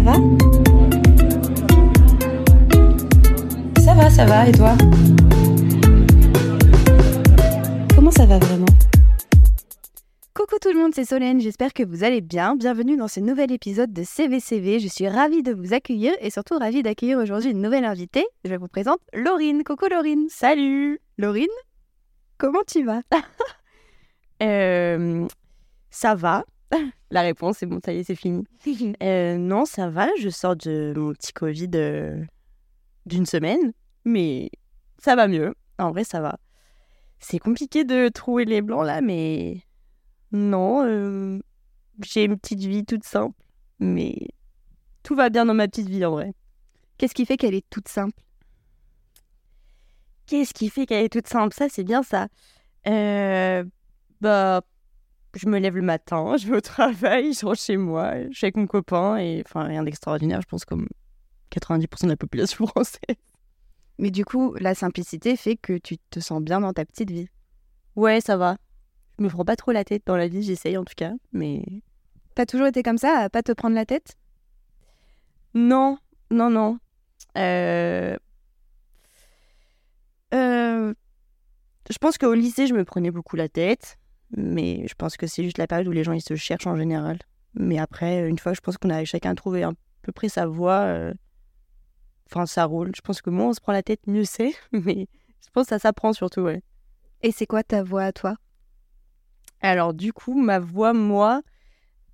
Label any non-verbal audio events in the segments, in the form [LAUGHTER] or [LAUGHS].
ça va Ça va, ça va, et toi Comment ça va vraiment Coucou tout le monde, c'est Solène, j'espère que vous allez bien. Bienvenue dans ce nouvel épisode de CVCV. Je suis ravie de vous accueillir et surtout ravie d'accueillir aujourd'hui une nouvelle invitée. Je vous présente Laurine. Coucou Laurine. Salut Laurine, comment tu vas? [LAUGHS] Euh, Ça va. [LAUGHS] La réponse, c'est bon, ça y est, c'est fini. [LAUGHS] Euh, non, ça va. Je sors de mon petit Covid euh, d'une semaine, mais ça va mieux. En vrai, ça va. C'est compliqué de trouver les blancs là, mais non, euh, j'ai une petite vie toute simple, mais tout va bien dans ma petite vie en vrai. Qu'est-ce qui fait qu'elle est toute simple? Qu'est-ce qui fait qu'elle est toute simple? Ça, c'est bien ça. Euh, bah, je me lève le matin, je vais au travail, je rentre chez moi, je suis avec mon copain, et enfin, rien d'extraordinaire, je pense, comme 90% de la population [LAUGHS] française. Mais du coup, la simplicité fait que tu te sens bien dans ta petite vie. Ouais, ça va. Je me prends pas trop la tête dans la vie, j'essaye en tout cas, mais. T'as toujours été comme ça, à pas te prendre la tête? Non, non, non. Euh... Euh... Je pense qu'au lycée, je me prenais beaucoup la tête, mais je pense que c'est juste la période où les gens ils se cherchent en général. Mais après, une fois, je pense qu'on a chacun trouvé à peu près sa voie. euh, Enfin, ça roule. Je pense que moins on se prend la tête, mieux c'est. [LAUGHS] Mais je pense que ça s'apprend surtout, ouais. Et c'est quoi ta voix à toi? Alors, du coup, ma voix, moi,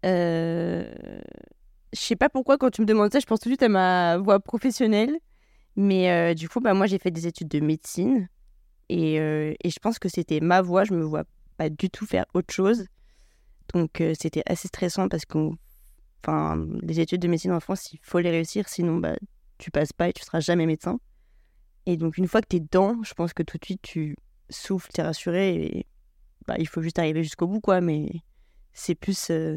euh... je sais pas pourquoi, quand tu me demandes ça, je pense tout de suite à ma voix professionnelle. Mais euh, du coup, bah, moi, j'ai fait des études de médecine. Et, euh, et je pense que c'était ma voix. Je me vois pas du tout faire autre chose. Donc, euh, c'était assez stressant parce que les études de médecine en France, il faut les réussir. Sinon, bah, tu passes pas et tu seras jamais médecin. Et donc, une fois que tu es dedans, je pense que tout de suite, tu souffles, tu es rassuré. Et bah, il faut juste arriver jusqu'au bout, quoi. Mais c'est plus. euh,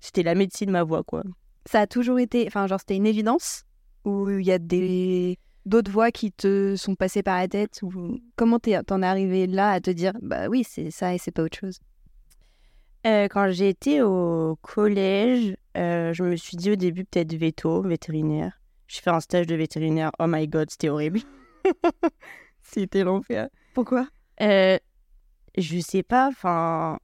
C'était la médecine, ma voix, quoi. Ça a toujours été, enfin, genre, c'était une évidence Ou il y a des d'autres voix qui te sont passées par la tête ou comment t'en es arrivé là à te dire bah oui c'est ça et c'est pas autre chose? Euh, quand été au collège, euh, je me suis dit au début peut-être veto, vétérinaire. J'ai fait un stage de vétérinaire. Oh my god, c'était horrible. [LAUGHS] c'était l'enfer. Pourquoi? Euh, je sais pas, enfin,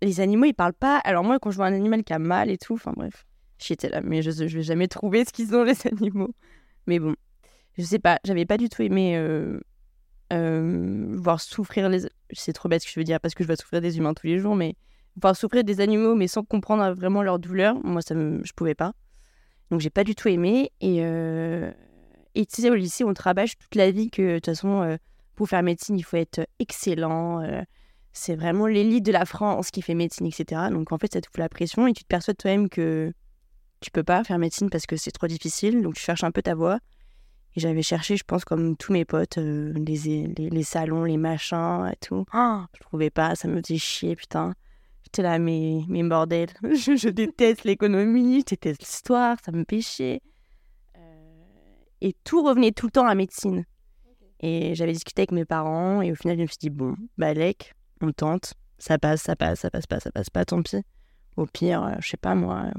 les animaux ils parlent pas. Alors moi, quand je vois un animal qui a mal et tout, enfin bref, j'étais là, mais je, je vais jamais trouver ce qu'ils ont les [LAUGHS] animaux. Mais bon, je sais pas, j'avais pas du tout aimé euh, euh, voir souffrir les. C'est trop bête ce que je veux dire parce que je vois souffrir des humains tous les jours, mais voir souffrir des animaux mais sans comprendre vraiment leur douleur, moi ça me, je pouvais pas. Donc j'ai pas du tout aimé et euh, tu sais au lycée on te rabâche toute la vie que de toute façon euh, pour faire médecine, il faut être excellent. euh, c'est vraiment l'élite de la France qui fait médecine, etc. Donc en fait, ça te fout la pression et tu te persuades toi-même que tu peux pas faire médecine parce que c'est trop difficile. Donc tu cherches un peu ta voie. Et j'avais cherché, je pense, comme tous mes potes, euh, les, les, les salons, les machins et tout. Ah, je trouvais pas, ça me faisait chier, putain. J'étais là, mais, mais bordel, [LAUGHS] je, je déteste l'économie, je déteste l'histoire, ça me chier. Euh, Et tout revenait tout le temps à médecine. Et j'avais discuté avec mes parents et au final, je me suis dit, bon, bah, lec, on tente. Ça passe, ça passe, ça passe pas, ça passe pas, tant pis. Au pire, euh, je sais pas, moi, euh,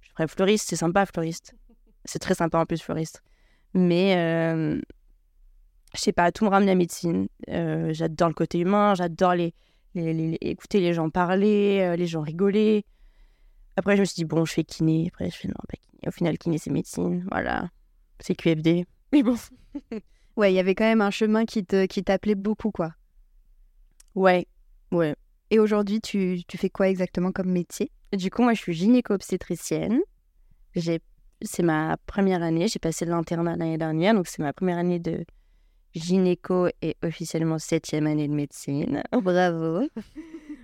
je ferais fleuriste, c'est sympa, fleuriste. C'est très sympa en plus, fleuriste. Mais, euh, je sais pas, tout me ramène à la médecine. Euh, j'adore le côté humain, j'adore les, les- les- les- écouter les gens parler, euh, les gens rigoler. Après, je me suis dit, bon, je fais kiné. Après, je fais non, pas kiné. Au final, kiné, c'est médecine. Voilà. C'est QFD. [LAUGHS] Mais bon. [LAUGHS] ouais il y avait quand même un chemin qui te qui t'appelait beaucoup quoi Ouais. Ouais. et aujourd'hui tu, tu fais quoi exactement comme métier? Du coup, moi, je suis gynéco-obstétricienne. J'ai... C'est ma première année. J'ai passé l'internat l'année dernière, donc c'est ma première année de gynéco et officiellement septième année de médecine. [LAUGHS] bravo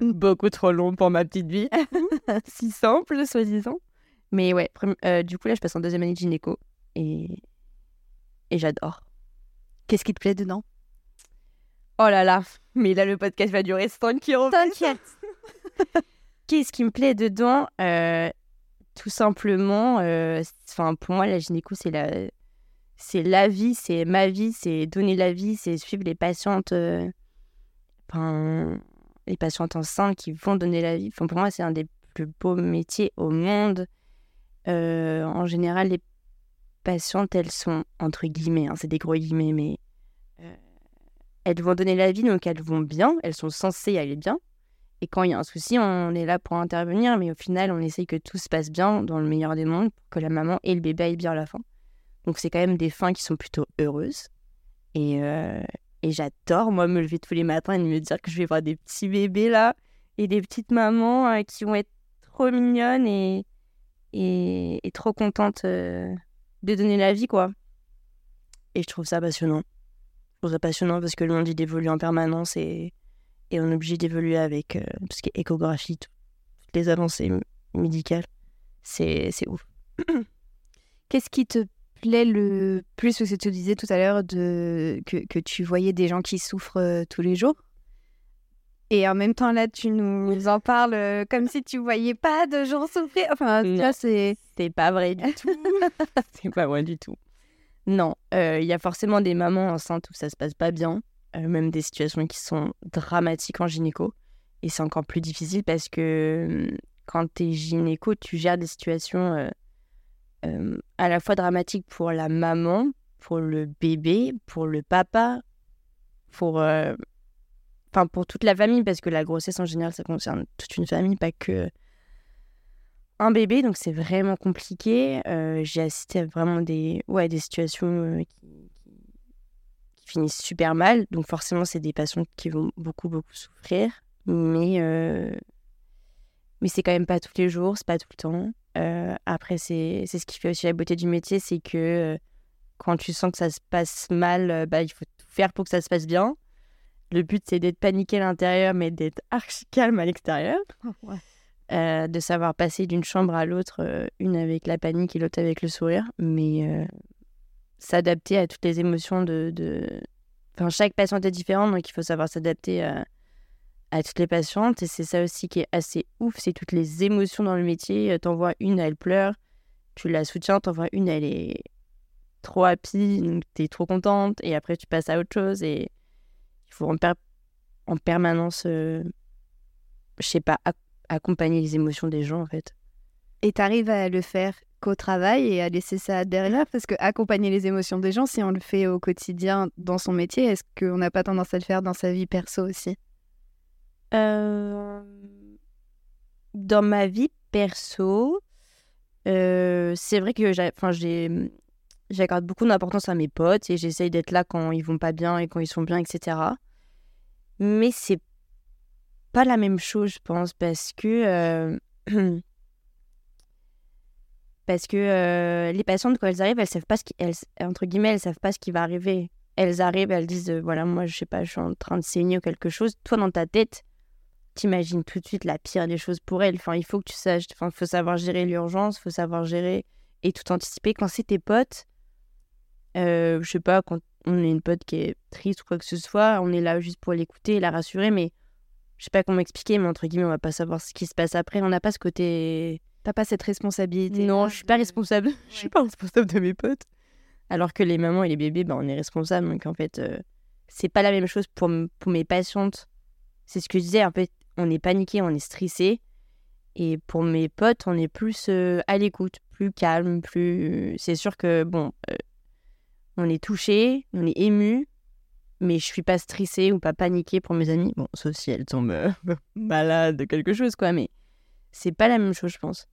Beaucoup trop long pour ma petite vie. [LAUGHS] si simple, soi-disant. Mais ouais, euh, du coup, là, je passe en deuxième année de gynéco et, et j'adore. qu'est-ce qui te plaît dedans? Oh là là, mais là, le podcast va durer 5 euros. t'inquiète [LAUGHS] Qu'est-ce qui me plaît dedans? Euh, Tout simplement, euh, enfin pour moi, la gynéco, c'est la, la vie, c'est ma vie, c'est donner la vie, c'est suivre les patientes, euh, les patientes enceintes qui vont donner la vie. Pour moi, c'est un des plus beaux métiers au monde. euh, en général, les patientes, elles sont entre guillemets, hein, c'est des gros guillemets, mais elles vont donner la vie, donc elles vont bien, elles sont censées aller bien. Et quand il y a un souci, on est là pour intervenir, mais au final, on essaye que tout se passe bien dans le meilleur des mondes pour que la maman et le bébé aillent bien à la fin. Donc c'est quand même des fins qui sont plutôt heureuses. Et, euh, et j'adore, moi, me lever tous les matins et me dire que je vais voir des petits bébés là et des petites mamans euh, qui vont être trop mignonnes et, et, trop contentes euh, de donner la vie, quoi. Et je trouve ça passionnant. Je trouve ça passionnant parce que le monde, il évolue en permanence et, et on est obligé d'évoluer avec euh, tout ce qui est échographie, tout- toutes les avancées médicales. C'est c'est ouf. [CLEARS THROAT] Qu'est-ce qui te plaît le plus Parce que tu disais tout à l'heure de... que, que tu voyais des gens qui souffrent euh, tous les jours. Et en même temps, là, tu nous en parles euh, comme si tu voyais pas de gens souffrir. Enfin, tu vois, c'est... C'est pas vrai du [LAUGHS] tout. [LAUGHS] c'est pas vrai du tout. Non, euh, il y a forcément des mamans enceintes où ça se passe pas bien, euh, même des situations qui sont dramatiques en gynéco. Et c'est encore plus difficile parce que hum, quand tu es gynéco, tu gères des situations euh, euh, à la fois dramatiques pour la maman, pour le bébé, pour le papa, pour, euh, pour toute la famille, parce que la grossesse en général, ça concerne toute une famille, pas que un bébé, donc c'est vraiment compliqué. J'ai assisté à vraiment des, ouais, des situations qui, qui- finissent super mal. Donc forcément, c'est des patients qui vont beaucoup, beaucoup souffrir. Mais, euh, mais c'est quand même pas tous les jours, c'est pas tout le temps. Euh, après, c'est ce qui fait aussi la beauté du métier, c'est que euh, quand tu sens que ça se passe mal, bah, il faut tout faire pour que ça se passe bien. Le but, c'est d'être paniqué à l'intérieur, mais d'être archi calme à l'extérieur. [LAUGHS] Euh, de savoir passer d'une chambre à l'autre, une avec la panique et l'autre avec le sourire, mais s'adapter à toutes les émotions de, de... Enfin, chaque patiente est différente, donc il faut savoir s'adapter à, à toutes les patientes, et c'est ça aussi qui est assez ouf, c'est toutes les émotions dans le métier. Euh, T'en vois une, elle pleure, tu la soutiens, t'en vois une, elle est trop happy, donc t'es trop contente, et après tu passes à autre chose, et il faut en, per- en permanence, euh, je sais pas, ac- accompagner les émotions des gens en fait. Et tu arrives à le faire qu'au travail et à laisser ça derrière Parce que accompagner les émotions des gens, si on le fait au quotidien dans son métier, est-ce qu'on n'a pas tendance à le faire dans sa vie perso aussi? Euh, Dans ma vie perso, euh, c'est vrai que j'ai, j'accorde beaucoup d'importance à mes potes et j'essaye d'être là quand ils vont pas bien et quand ils sont bien, etc. Mais c'est pas la même chose, je pense, parce que euh, [CLEARS THROAT] parce que euh, les patientes quand elles arrivent, elles savent pas ce qui, entre guillemets, elles savent pas ce qui va arriver. Elles arrivent, elles disent euh, voilà, moi je sais pas, je suis en train de saigner ou quelque chose. Toi dans ta tête, t'imagines tout de suite la pire des choses pour elles. Enfin, il faut que tu saches, enfin, faut savoir gérer l'urgence, faut savoir gérer et tout anticiper. Quand c'est tes potes, euh, je sais pas, quand on est une pote qui est triste ou quoi que ce soit, on est là juste pour l'écouter la rassurer, mais je sais pas comment expliquer, mais entre guillemets, on va pas savoir ce qui se passe après. On n'a pas ce côté. T'as pas cette responsabilité Non, je suis pas responsable. [LAUGHS] Je suis pas responsable de mes potes. Alors que les mamans et les bébés, bah, on est responsable. Donc en fait, euh, c'est pas la même chose pour, pour mes patientes. C'est ce que je disais. En fait, on est paniqué, on est stressé. Et pour mes potes, on est plus euh, à l'écoute, plus calme, plus. C'est sûr que bon, euh, on est touché, on est ému, mais je suis pas stressée ou pas paniquée pour mes amis. Bon, sauf si elles tombent euh, [LAUGHS] malades de quelque chose, quoi. Mais c'est pas la même chose, je pense.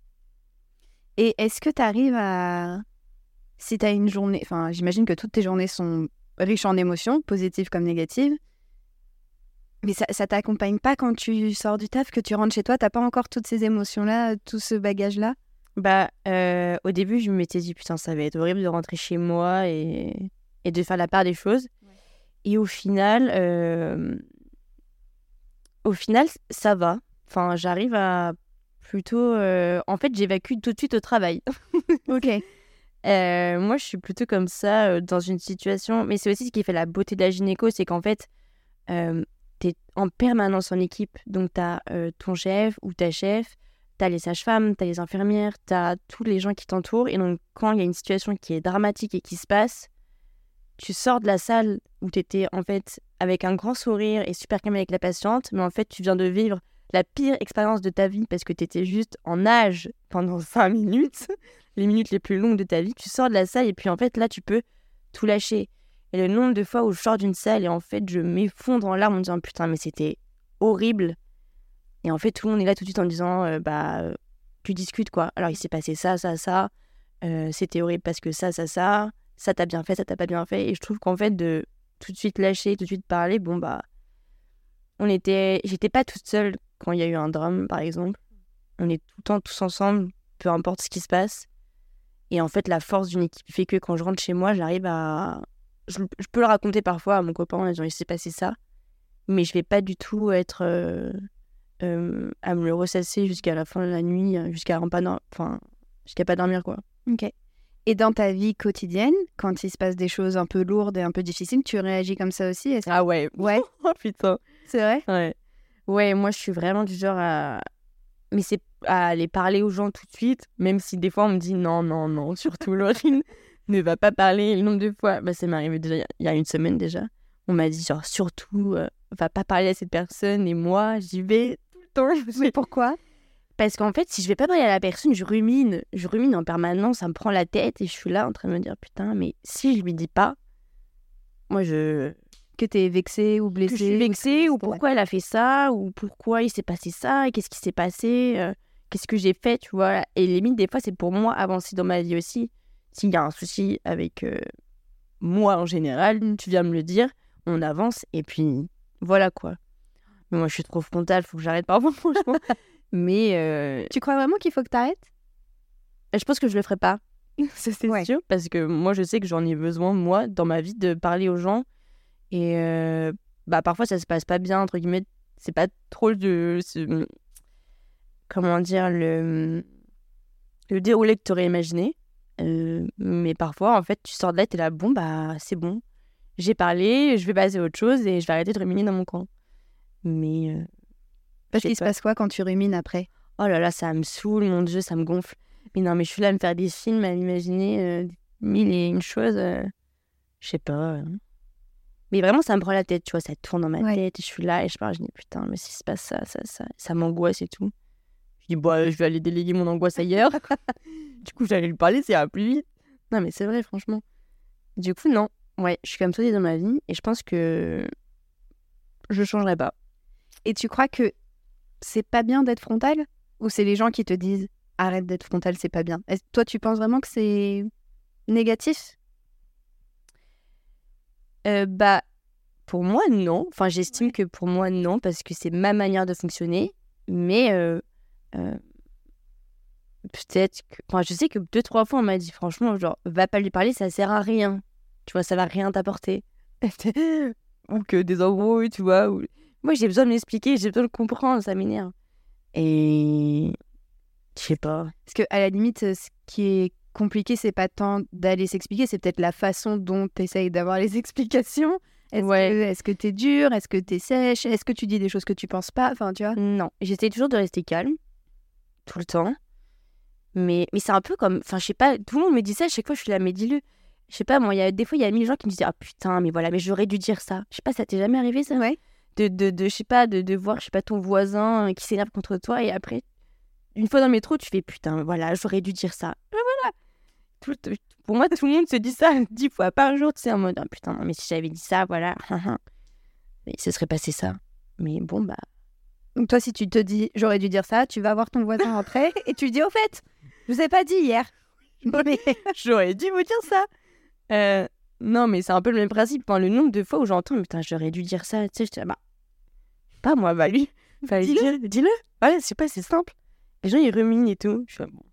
Et est-ce que tu arrives à. Si tu as une journée. Enfin, j'imagine que toutes tes journées sont riches en émotions, positives comme négatives. Mais ça, ça t'accompagne pas quand tu sors du taf, que tu rentres chez toi, t'as pas encore toutes ces émotions-là, tout ce bagage-là? Bah, euh, au début, je m'étais dit, putain, ça va être horrible de rentrer chez moi et, et de faire la part des choses. Et au final, euh, au final, ça va. Enfin, j'arrive à plutôt. euh, En fait, j'évacue tout de suite au travail. [LAUGHS] Ok. Euh, moi, je suis plutôt comme ça euh, dans une situation. Mais c'est aussi ce qui fait la beauté de la gynéco, c'est qu'en fait, tu es en permanence en équipe. Donc, tu as ton chef ou ta chef, tu as les sages-femmes, tu as les infirmières, tu as tous les gens qui t'entourent. Et donc, quand il y a une situation qui est dramatique et qui se passe, tu sors de la salle où tu étais en fait avec un grand sourire et super calme avec la patiente, mais en fait, tu viens de vivre la pire expérience de ta vie parce que tu étais juste en âge pendant [LAUGHS] 5 minutes, les minutes les plus longues de ta vie, tu sors de la salle et puis en fait là tu peux tout lâcher. Et le nombre de fois où je sors d'une salle et en fait je m'effondre en larmes en me disant putain mais c'était horrible. Et en fait tout le monde est là tout de suite en disant euh, bah tu discutes quoi. Alors il s'est passé ça, ça, ça, euh, c'était horrible parce que ça, ça, ça, ça t'a bien fait, ça t'a pas bien fait. Et je trouve qu'en fait de tout de suite lâcher, tout de suite parler, bon bah on était, j'étais pas toute seule quand il y a eu un drame, par exemple. On est tout le temps tous ensemble, peu importe ce qui se passe. Et en fait, la force d'une équipe fait que quand je rentre chez moi, j'arrive à. Je, peux le raconter parfois à mon copain en disant il s'est passé ça, mais je vais pas du tout être. Euh, euh, à me le ressasser jusqu'à la fin de la nuit, jusqu'à pas, enfin, jusqu'à pas dormir, quoi. Ok. Et dans ta vie quotidienne, quand il se passe des choses un peu lourdes et un peu difficiles, tu réagis comme ça aussi Ah ouais. Ouais. [LAUGHS] oh putain. C'est vrai? Ouais. Ouais, moi je suis vraiment du genre à. Mais c'est à aller parler aux gens tout de suite, même si des fois on me dit non, non, non, surtout Laurine, [LAUGHS] ne va pas parler. Le nombre de fois, bah, ça m'est arrivé déjà il y a une semaine déjà. On m'a dit genre surtout, euh, va pas parler à cette personne et moi j'y vais tout le temps. [LAUGHS] Mais pourquoi? Parce qu'en fait, si je vais pas parler à la personne, je rumine, je rumine en permanence, ça me prend la tête et je suis là en train de me dire putain, mais si je lui dis pas, moi je que tu es vexée ou blessée. Que je suis vexée ou pourquoi elle a fait ça ou pourquoi il s'est passé ça et qu'est-ce qui s'est passé, euh, qu'est-ce que j'ai fait, tu vois? Et limite, des fois, c'est pour moi avancer dans ma vie aussi. S'il y a un souci avec euh, moi en général, tu viens me le dire, on avance et puis voilà quoi. Mais moi, je suis trop frontale, faut que j'arrête parfois, [LAUGHS] franchement. Mais. Euh, tu crois vraiment qu'il faut que tu arrêtes Je pense que je le ferai pas. [LAUGHS] c'est sûr. Parce que moi, je sais que j'en ai besoin, moi, dans ma vie, de parler aux gens et euh, bah, parfois, ça se passe pas bien, entre guillemets. C'est pas trop de. comment dire Le, le déroulé que tu aurais imaginé. Euh, mais parfois, en fait, tu sors de là et t'es là, bon, bah, c'est bon. J'ai parlé, je vais passer à autre chose et je vais arrêter de ruminer dans mon coin. Mais. Euh, Parce qu'il se passe quoi quand tu rumines après? Oh là là, ça me saoule, mon Dieu, ça me gonfle. Mais non, mais je suis là à me faire des films, à m'imaginer mille et une choses. je sais pas. Mais vraiment, ça me prend la tête, tu vois, ça tourne dans ma tête. Et je suis là et je parle, je dis putain, mais si se passe ça, ça, ça, ça m'angoisse et tout. Je dis, bah, je vais aller déléguer mon angoisse [LAUGHS] ailleurs. [LAUGHS] du coup, j'allais lui parler, ça ira plus vite. Non, mais c'est vrai, franchement. Du coup, non. Ouais, je suis comme ça dans ma vie et je pense que je changerai pas. Et tu crois que c'est pas bien d'être frontal Ou c'est les gens qui te disent arrête d'être frontal, c'est pas bien? Toi, tu penses vraiment que c'est négatif? Euh, bah, pour moi, non. Enfin, j'estime que pour moi, non, parce que c'est ma manière de fonctionner. Mais euh, euh, peut-être que. Enfin, je sais que deux, trois fois, on m'a dit, franchement, genre, va pas lui parler, ça sert à rien. Tu vois, ça va rien t'apporter. [LAUGHS] ou que des embrouilles, tu vois. Moi, j'ai besoin de m'expliquer, j'ai besoin de comprendre, ça m'énerve. Et. Je sais pas. Parce que, à la limite, ce qui est compliqué, c'est pas tant d'aller s'expliquer, c'est peut-être la façon dont tu essayes d'avoir les [LAUGHS] explications. Est-ce que tu es dur? Est-ce que tu es sèche? Est-ce que tu dis des choses que tu penses pas? Enfin, tu vois? Non, j'essaie toujours de rester calme, tout le temps. Mais, mais c'est un peu comme. Enfin, je sais pas, tout le monde me dit ça, à chaque fois je suis là, mais dis-le. Je sais pas, moi, y a, des fois, il y a mille gens qui me disent Ah putain, mais voilà, mais j'aurais dû dire ça. Je sais pas, ça t'est jamais arrivé ça? Ouais. De, de, de je sais pas, de, de voir, je sais pas, ton voisin qui s'énerve contre toi et après, une fois dans le métro, tu fais Putain, voilà, j'aurais dû dire ça pour moi, tout le monde se dit ça [LAUGHS] dix fois par jour. Tu sais, en mode, oh, putain, mais si j'avais dit ça, voilà. mais ce serait passé ça. Mais bon, bah. Donc, toi, si tu te dis, j'aurais dû dire ça, tu vas voir ton voisin [LAUGHS] après et tu lui dis, au fait, je vous ai pas dit hier. [LAUGHS] Mais j'aurais dû vous dire ça. Euh, non, mais c'est un peu le même principe. le nombre de fois où j'entends, putain, j'aurais dû dire ça. Tu sais, je dis, bah, pas moi, bah lui. Dis-le. Dis-le. Voilà, c'est pas, c'est simple. Les gens, ils ruminent et tout. Je suis bon,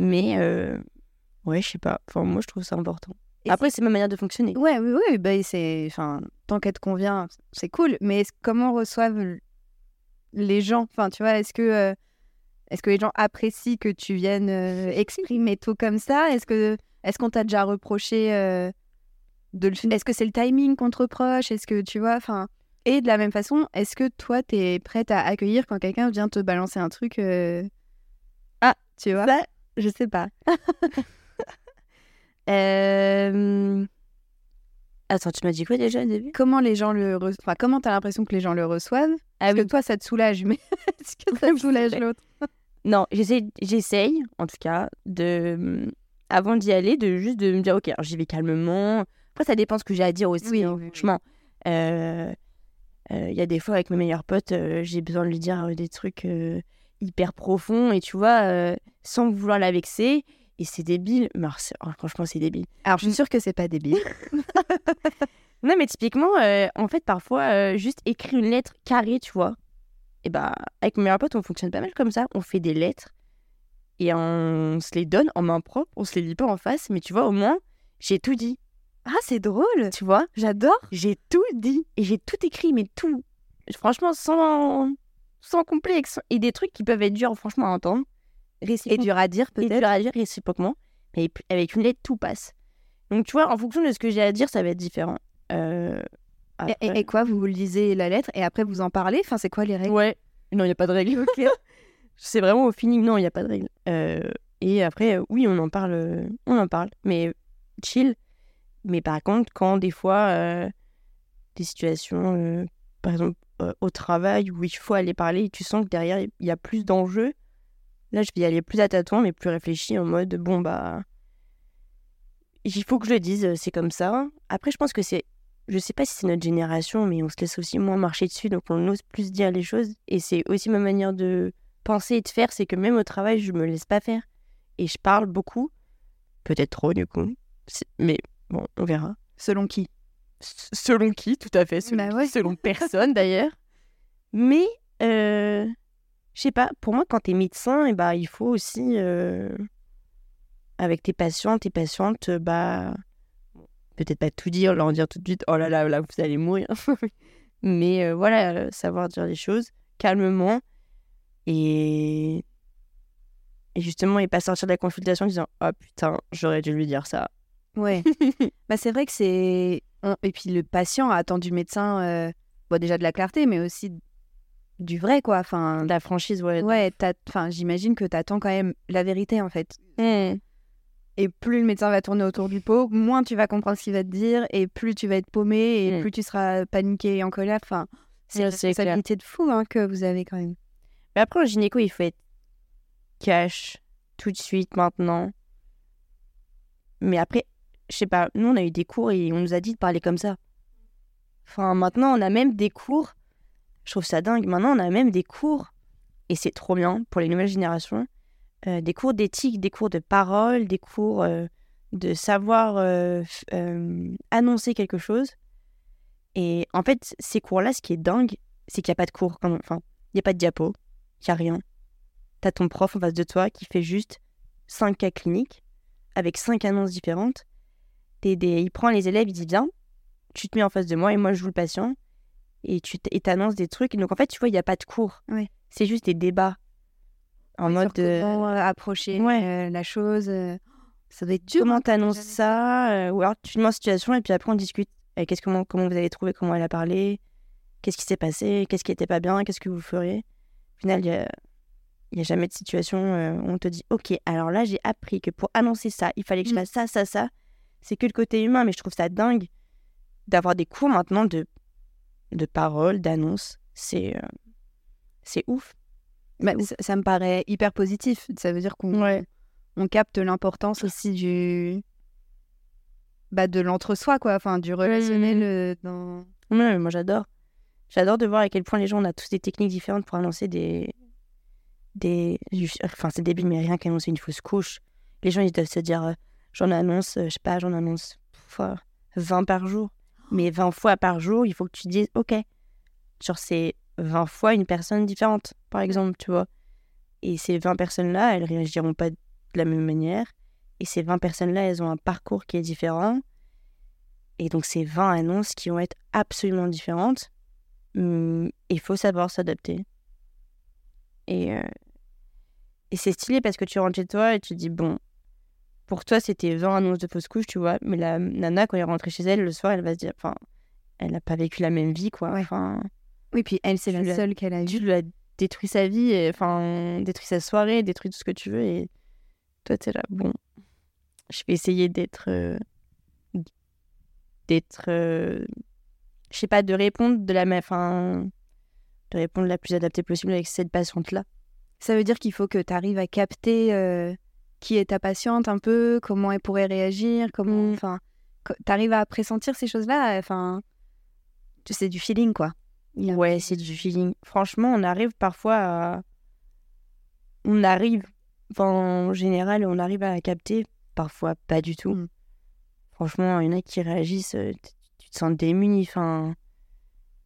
mais euh, ouais, je sais pas. Enfin, moi, je trouve ça important. Après, c'est ma manière de fonctionner. Ouais, oui, oui. Bah, c'est, enfin, tant qu'elle te convient, c'est cool. Mais comment reçoivent les gens? Enfin, tu vois, est-ce que, euh, est-ce que les gens apprécient que tu viennes euh, exprimer tout comme ça? Est-ce que, est-ce qu'on t'a déjà reproché de le Est-ce que c'est le timing qu'on te reproche? Est-ce que tu vois, enfin. Et de la même façon, est-ce que toi, tu es prête à accueillir quand quelqu'un vient te balancer un truc Ah, tu vois? Je sais pas. [LAUGHS] euh... Attends, tu m'as dit quoi déjà au début? Comment les gens le, enfin, comment t'as l'impression que les gens le reçoivent? Ah Parce oui. que toi, ça te soulage, mais [LAUGHS] est-ce que ça c'est soulage l'autre? Non, j'essaye, en tout cas, de avant d'y aller, de juste de me dire, ok, j'y vais calmement. Après, ça dépend ce que j'ai à dire aussi. Oui, hein, oui, franchement, Euh, euh, il y a des fois avec mes meilleurs potes, euh, j'ai besoin de lui dire des trucs hyper profonds et tu vois, euh, sans vouloir la vexer. Et c'est débile. Mais alors, oh, franchement, c'est débile. Alors, je suis sûre que c'est pas débile. [LAUGHS] [LAUGHS] Non, mais typiquement, euh, en fait, parfois, euh, juste écrire une lettre carrée, tu vois. Et bah, avec mes meilleurs potes, on fonctionne pas mal comme ça. On fait des lettres et on se les donne en main propre. On se les lit pas en face, mais tu vois, au moins, j'ai tout dit. Ah, c'est drôle. Tu vois, J'adore. j'ai tout dit et j'ai tout écrit, mais tout. Franchement, sans, sans complexe. Et des trucs qui peuvent être durs, franchement, à entendre. Et Réciproquement. dur à dire, Et peut-être. dur à dire réciproquement. Mais avec une lettre, tout passe. Donc, tu vois, en fonction de ce que j'ai à dire, ça va être différent. Euh, Et, et- après- et quoi, vous lisez la lettre et après vous en parlez? Enfin, c'est quoi les règles? Ouais. Non, il n'y a pas de règle. [LAUGHS] C'est vraiment au feeling. Non, il n'y a pas de règle. Euh, et après, euh, oui, on en parle. On en parle. Mais chill. Mais par contre, quand des fois, euh, des situations, par exemple, euh, au travail, où il faut aller parler et tu sens que derrière, il y a plus d'enjeux, là, je vais y aller plus à tâtons, mais plus réfléchi en mode, bon, bah. Il faut que je le dise, c'est comme ça. Après, je pense que c'est je sais pas si c'est notre génération, mais on se laisse aussi moins marcher dessus, donc on ose plus dire les choses. Et c'est aussi ma manière de penser et de faire, c'est que même au travail, je me laisse pas faire. Et je parle beaucoup, peut-être trop du coup, mais bon, on verra. Selon qui? Selon qui, tout à fait, selon, Bah qui, ouais. selon [LAUGHS] personne d'ailleurs. Mais, euh, je sais pas, pour moi, quand t'es médecin, et bah, il faut aussi, euh, avec tes patients, tes patientes, euh, bah, peut-être pas tout dire, leur dire tout de suite, oh là là, là, vous allez mourir. [LAUGHS] Mais euh, voilà, savoir dire les choses calmement et... et justement, et pas sortir de la consultation en disant, oh putain, j'aurais dû lui dire ça. Ouais. [LAUGHS] bah, c'est vrai que c'est. On- Et puis le patient attend du médecin, euh, bon, déjà de la clarté, mais aussi du vrai, quoi. Enfin, La franchise, ouais. ouais, enfin, j'imagine que t'attends quand même la vérité, en fait. Hmm. Et plus le médecin va tourner autour du pot, moins tu vas comprendre ce qu'il va te dire, et plus tu vas être paumé, et Mm. plus tu seras paniqué et en colère. Enfin, c'est une responsabilité de fou hein, que vous avez quand même. Mais après, en gynéco, il faut être cash tout de suite, maintenant. Mais après, je sais pas, nous, on a eu des cours et on nous a dit de parler comme ça. Enfin, maintenant, on a même des cours. Je trouve ça dingue. Maintenant, on a même des cours, et c'est trop bien pour les nouvelles générations, euh, des cours d'éthique, des cours de parole, des cours euh, de savoir euh, annoncer quelque chose. Et en fait, ces cours-là, ce qui est dingue, c'est qu'il n'y a pas de cours. Enfin, il n'y a pas de diapo, il n'y a rien. T'as ton prof en face de toi qui fait juste 5 cas cliniques avec 5 annonces différentes. Des- Il prend les élèves, il dit Viens, tu te mets en face de moi et moi je joue le patient. Et tu t'annonces des trucs. Donc en fait, tu vois, il n'y a pas de cours. Ouais. C'est juste des débats. En mode. euh, comment euh, approcher ouais. euh, la chose. euh, Ça doit être dur. comment hein, t'annonces ça euh, Ou alors tu te mets en situation et puis après on discute. Euh, qu'est-ce comment, comment vous avez trouvé Comment elle a parlé? Qu'est-ce qui s'est passé? Qu'est-ce qui était pas bien? Qu'est-ce que vous feriez? Au final, il y a, a jamais de situation euh, où on te dit Ok, alors là, j'ai appris que pour annoncer ça, il fallait que je Mm. fasse ça, ça, ça. C'est que le côté humain, mais je trouve ça dingue d'avoir des cours maintenant de, de paroles, d'annonces. C'est euh, c'est ouf. Bah, ouf. ça, ça me paraît hyper positif. Ça veut dire qu'on Ouais. on capte l'importance aussi du bah, de l'entre-soi, quoi. Enfin, du relationnel euh, dans. Ouais, moi j'adore. J'adore de voir à quel point les gens, on a tous des techniques différentes pour annoncer des. des... Enfin, c'est débile, mais rien qu'annoncer une fausse couche. Les gens, ils doivent se dire, euh, j'en annonce, euh, je sais pas, j'en annonce fois 20 par jour. Mais 20 fois par jour, il faut que tu dises, ok. Genre, c'est 20 fois une personne différente, par exemple, tu vois. Et ces 20 personnes-là, elles réagiront pas de la même manière. Et ces 20 personnes-là, elles ont un parcours qui est différent. Et donc, ces 20 annonces qui vont être absolument différentes. Hum, Il faut savoir s'adapter. Et, euh, et c'est stylé parce que tu rentres chez toi et tu te dis, bon, pour toi, c'était 20 annonces de fausse couche, tu vois. Mais la nana, quand elle est rentrée chez elle, le soir, elle va se dire, enfin, elle n'a pas vécu la même vie, quoi. Enfin, Oui, puis elle, c'est Tu la seule qu'elle a tu vue. lui as détruit sa vie, et, enfin, détruit sa soirée, détruit tout ce que tu veux. Et toi, t'es là, bon, je vais essayer d'être. euh, d'être. euh, je sais pas, de répondre de la même. Enfin, de répondre la plus adaptée possible avec cette patiente-là. Ça veut dire qu'il faut que tu arrives à capter euh, qui est ta patiente un peu, comment elle pourrait réagir, comment. Mm. Enfin, tu arrives à pressentir ces choses-là. Enfin, c'est du feeling, quoi. Il y a- Ouais, c'est du feeling. Franchement, on arrive parfois à. On arrive. Enfin, en général, on arrive à la capter. Parfois, pas du tout. Mm. Franchement, il y en a qui réagissent. euh, Tu te sens démuni. Enfin,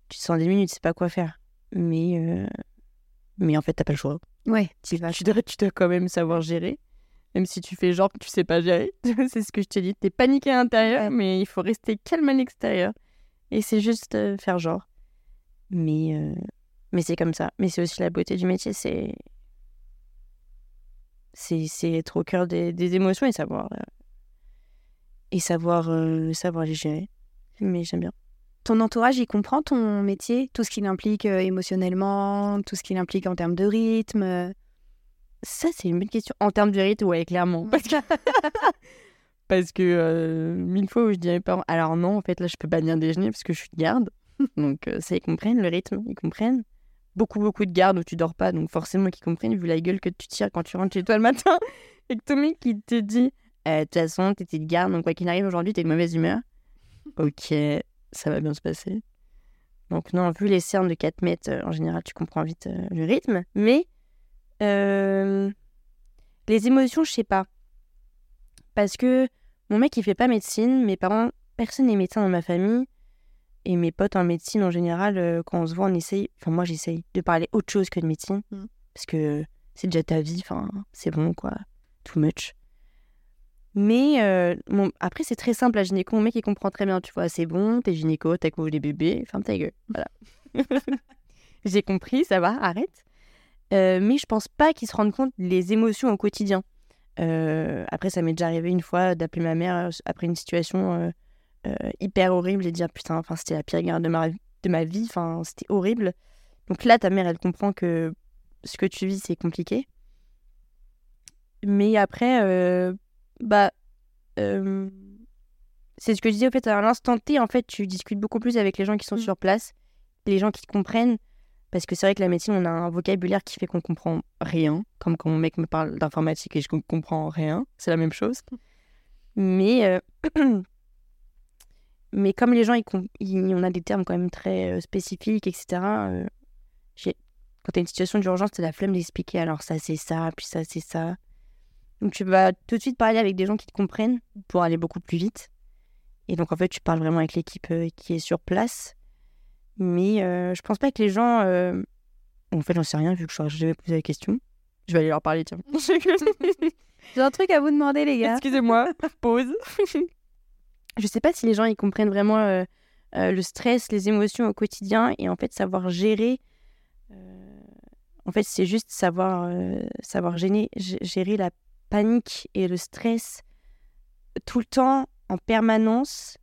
tu te sens démuni, tu sais pas quoi faire. Mais. euh, Mais en fait, t'as pas le choix. Ouais, tu vas. Tu dois, tu dois quand même savoir gérer. Même si tu fais genre que tu sais pas gérer. [LAUGHS] c'est ce que je t'ai dit. T'es paniqué à l'intérieur, mais il faut rester calme à l'extérieur. Et c'est juste euh, faire genre. Mais, euh, mais c'est comme ça. Mais c'est aussi la beauté du métier. C'est. C'est être au cœur des, des émotions et savoir. euh, Et savoir, savoir les gérer. Mais j'aime bien. Ton entourage, il comprend ton métier, tout ce qu'il implique émotionnellement, tout ce qu'il implique en termes de rythme. Ça, c'est une bonne question. En termes de rythme, ouais, clairement. Parce que, [LAUGHS] parce que euh, mille fois où je mes parents, alors non, en fait, là, je peux pas bien déjeuner parce que je suis de garde. [LAUGHS] Donc, euh, ça, ils comprennent le rythme, ils comprennent. Beaucoup, beaucoup de garde où tu dors pas, donc forcément qu'ils comprennent, vu la gueule que tu tires quand tu rentres chez toi le matin. [LAUGHS] Et que ton mec, il te dit, Euh, de toute façon, t'étais de garde, donc quoi qu'il arrive aujourd'hui, t'es de mauvaise humeur. Ok, ça va bien se passer. Donc, non, vu les cernes de 4 mètres, en général, tu comprends vite le rythme. Mais euh, les émotions, je sais pas. Parce que mon mec, il fait pas médecine. Mes parents, personne n'est médecin dans ma famille. Et mes potes en médecine, en général, euh, quand on se voit, on essaye. Enfin, moi, j'essaye de parler autre chose que de médecine. Mm. Parce que c'est déjà ta vie. Enfin, c'est bon, quoi. Too much. Mais euh, après, c'est très simple. La gynéco, mon mec, il comprend très bien. Tu vois, c'est bon, t'es gynéco, t'as couvé les bébés. Ferme ta gueule. Voilà. [LAUGHS] J'ai compris, ça va, arrête. Euh, mais je pense pas qu'ils se rendent compte des émotions au quotidien. Euh, après, ça m'est déjà arrivé une fois d'appeler ma mère euh, après une situation euh, hyper horrible et de dire putain, enfin, c'était la pire guerre de ma, de ma vie, enfin, c'était horrible. Donc là, ta mère, elle comprend que ce que tu vis, c'est compliqué. Mais après, bah, c'est ce que je disais, au fait, à l'instant T, en fait, tu discutes beaucoup plus avec les gens qui sont Mm. sur place, les gens qui te comprennent. Parce que c'est vrai que la médecine, on a un vocabulaire qui fait qu'on comprend rien. Comme quand mon mec me parle d'informatique et je comprends rien. C'est la même chose. Mais, euh, [CLEARS THROAT] mais comme les gens, ils, on a des termes quand même très euh, spécifiques, etc. euh, quand tu as une situation d'urgence, tu la flemme d'expliquer. Alors ça, c'est ça, puis ça, c'est ça. Donc tu vas tout de suite parler avec des gens qui te comprennent pour aller beaucoup plus vite. Et donc en fait, tu parles vraiment avec l'équipe qui est sur place. Mais euh, je pense pas que les gens. euh, En fait, j'en sais rien vu que je n'ai jamais posé la question. Je vais aller leur parler, tiens. [LAUGHS] J'ai un truc à vous demander, les gars. Excusez-moi, [LAUGHS] pause. je sais pas si les gens ils comprennent vraiment euh, euh, le stress, les émotions au quotidien et en fait savoir gérer. euh, en fait, c'est juste savoir savoir gêner, gérer la panique et le stress tout le temps, en permanence,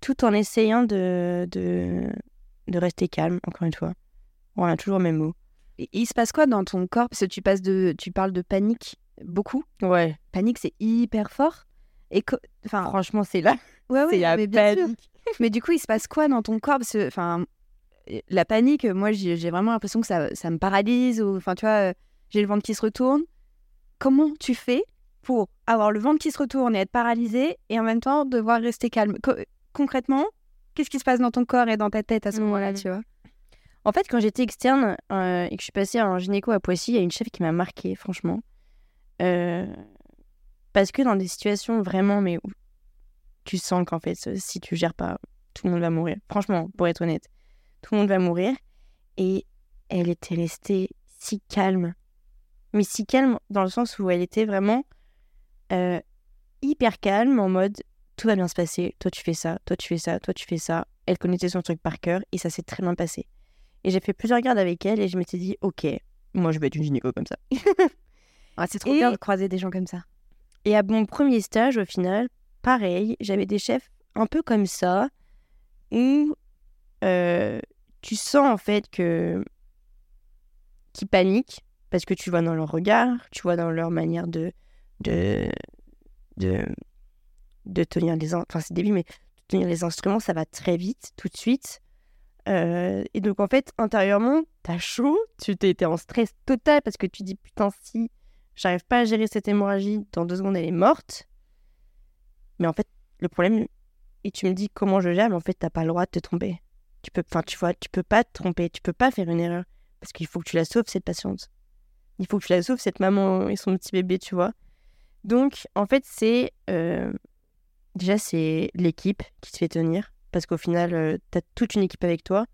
tout en essayant de, de, de rester calme, encore une fois. Voilà, toujours le même mot. Et il se passe quoi dans ton corps? Parce que tu, passes de, tu parles de panique beaucoup. Ouais, Panique, c'est hyper fort. Et enfin, franchement, c'est là. ouais, ouais, c'est la mais panique. [LAUGHS] Mais du coup, il se passe quoi dans ton corps? Parce que, enfin, la panique, moi, j'ai vraiment l'impression que ça, ça me paralyse. Ou, enfin, tu vois, euh, j'ai le ventre qui se retourne. Comment tu fais pour avoir le ventre qui se retourne et être paralysé et en même temps devoir rester calme? Concrètement, qu'est-ce qui se passe dans ton corps et dans ta tête à ce moment-là, Mm. tu vois? En fait, quand j'étais externe euh, et que je suis passée en gynéco à Poissy, il y a une chef qui m'a marquée, franchement. Euh, parce que dans des situations vraiment, mais où tu sens qu'en fait, si tu gères pas, tout le monde va mourir. Franchement, pour être honnête, tout le monde va mourir. Et elle était restée si calme. Mais si calme dans le sens où elle était vraiment euh, hyper calme, en mode tout va bien se passer, toi tu fais ça, toi tu fais ça, toi tu fais ça. Elle connaissait son truc par cœur et ça s'est très bien passé. Et j'ai fait plusieurs gardes avec elle et je m'étais dit, ok, moi je vais être une gynéco comme ça. [LAUGHS] Ah, C'est trop Et- bien de croiser des gens comme ça. Et à mon premier stage, au final, pareil, j'avais des chefs un peu comme ça, où euh, tu sens en fait que qui paniquent parce que tu vois dans leur regard, tu vois dans leur manière de de de, de tenir les in- enfin mais tenir les instruments, ça va très vite tout de suite. Euh, et donc, en fait, intérieurement, t'as chaud, tu t'es en stress total parce que tu dis putain, si j'arrive pas à gérer cette hémorragie, dans deux secondes, elle est morte. Mais en fait, le problème, et tu me dis comment je gère, mais en fait, t'as pas le droit de te tromper. Tu peux, enfin, tu vois, tu peux pas te tromper, tu peux pas faire une erreur parce qu'il faut que tu la sauves, cette patiente. Il faut que tu la sauves, cette maman et son petit bébé, tu vois. Donc, en fait, c'est. euh, déjà, c'est l'équipe qui te fait tenir. Parce qu'au final, tu as toute une équipe avec toi.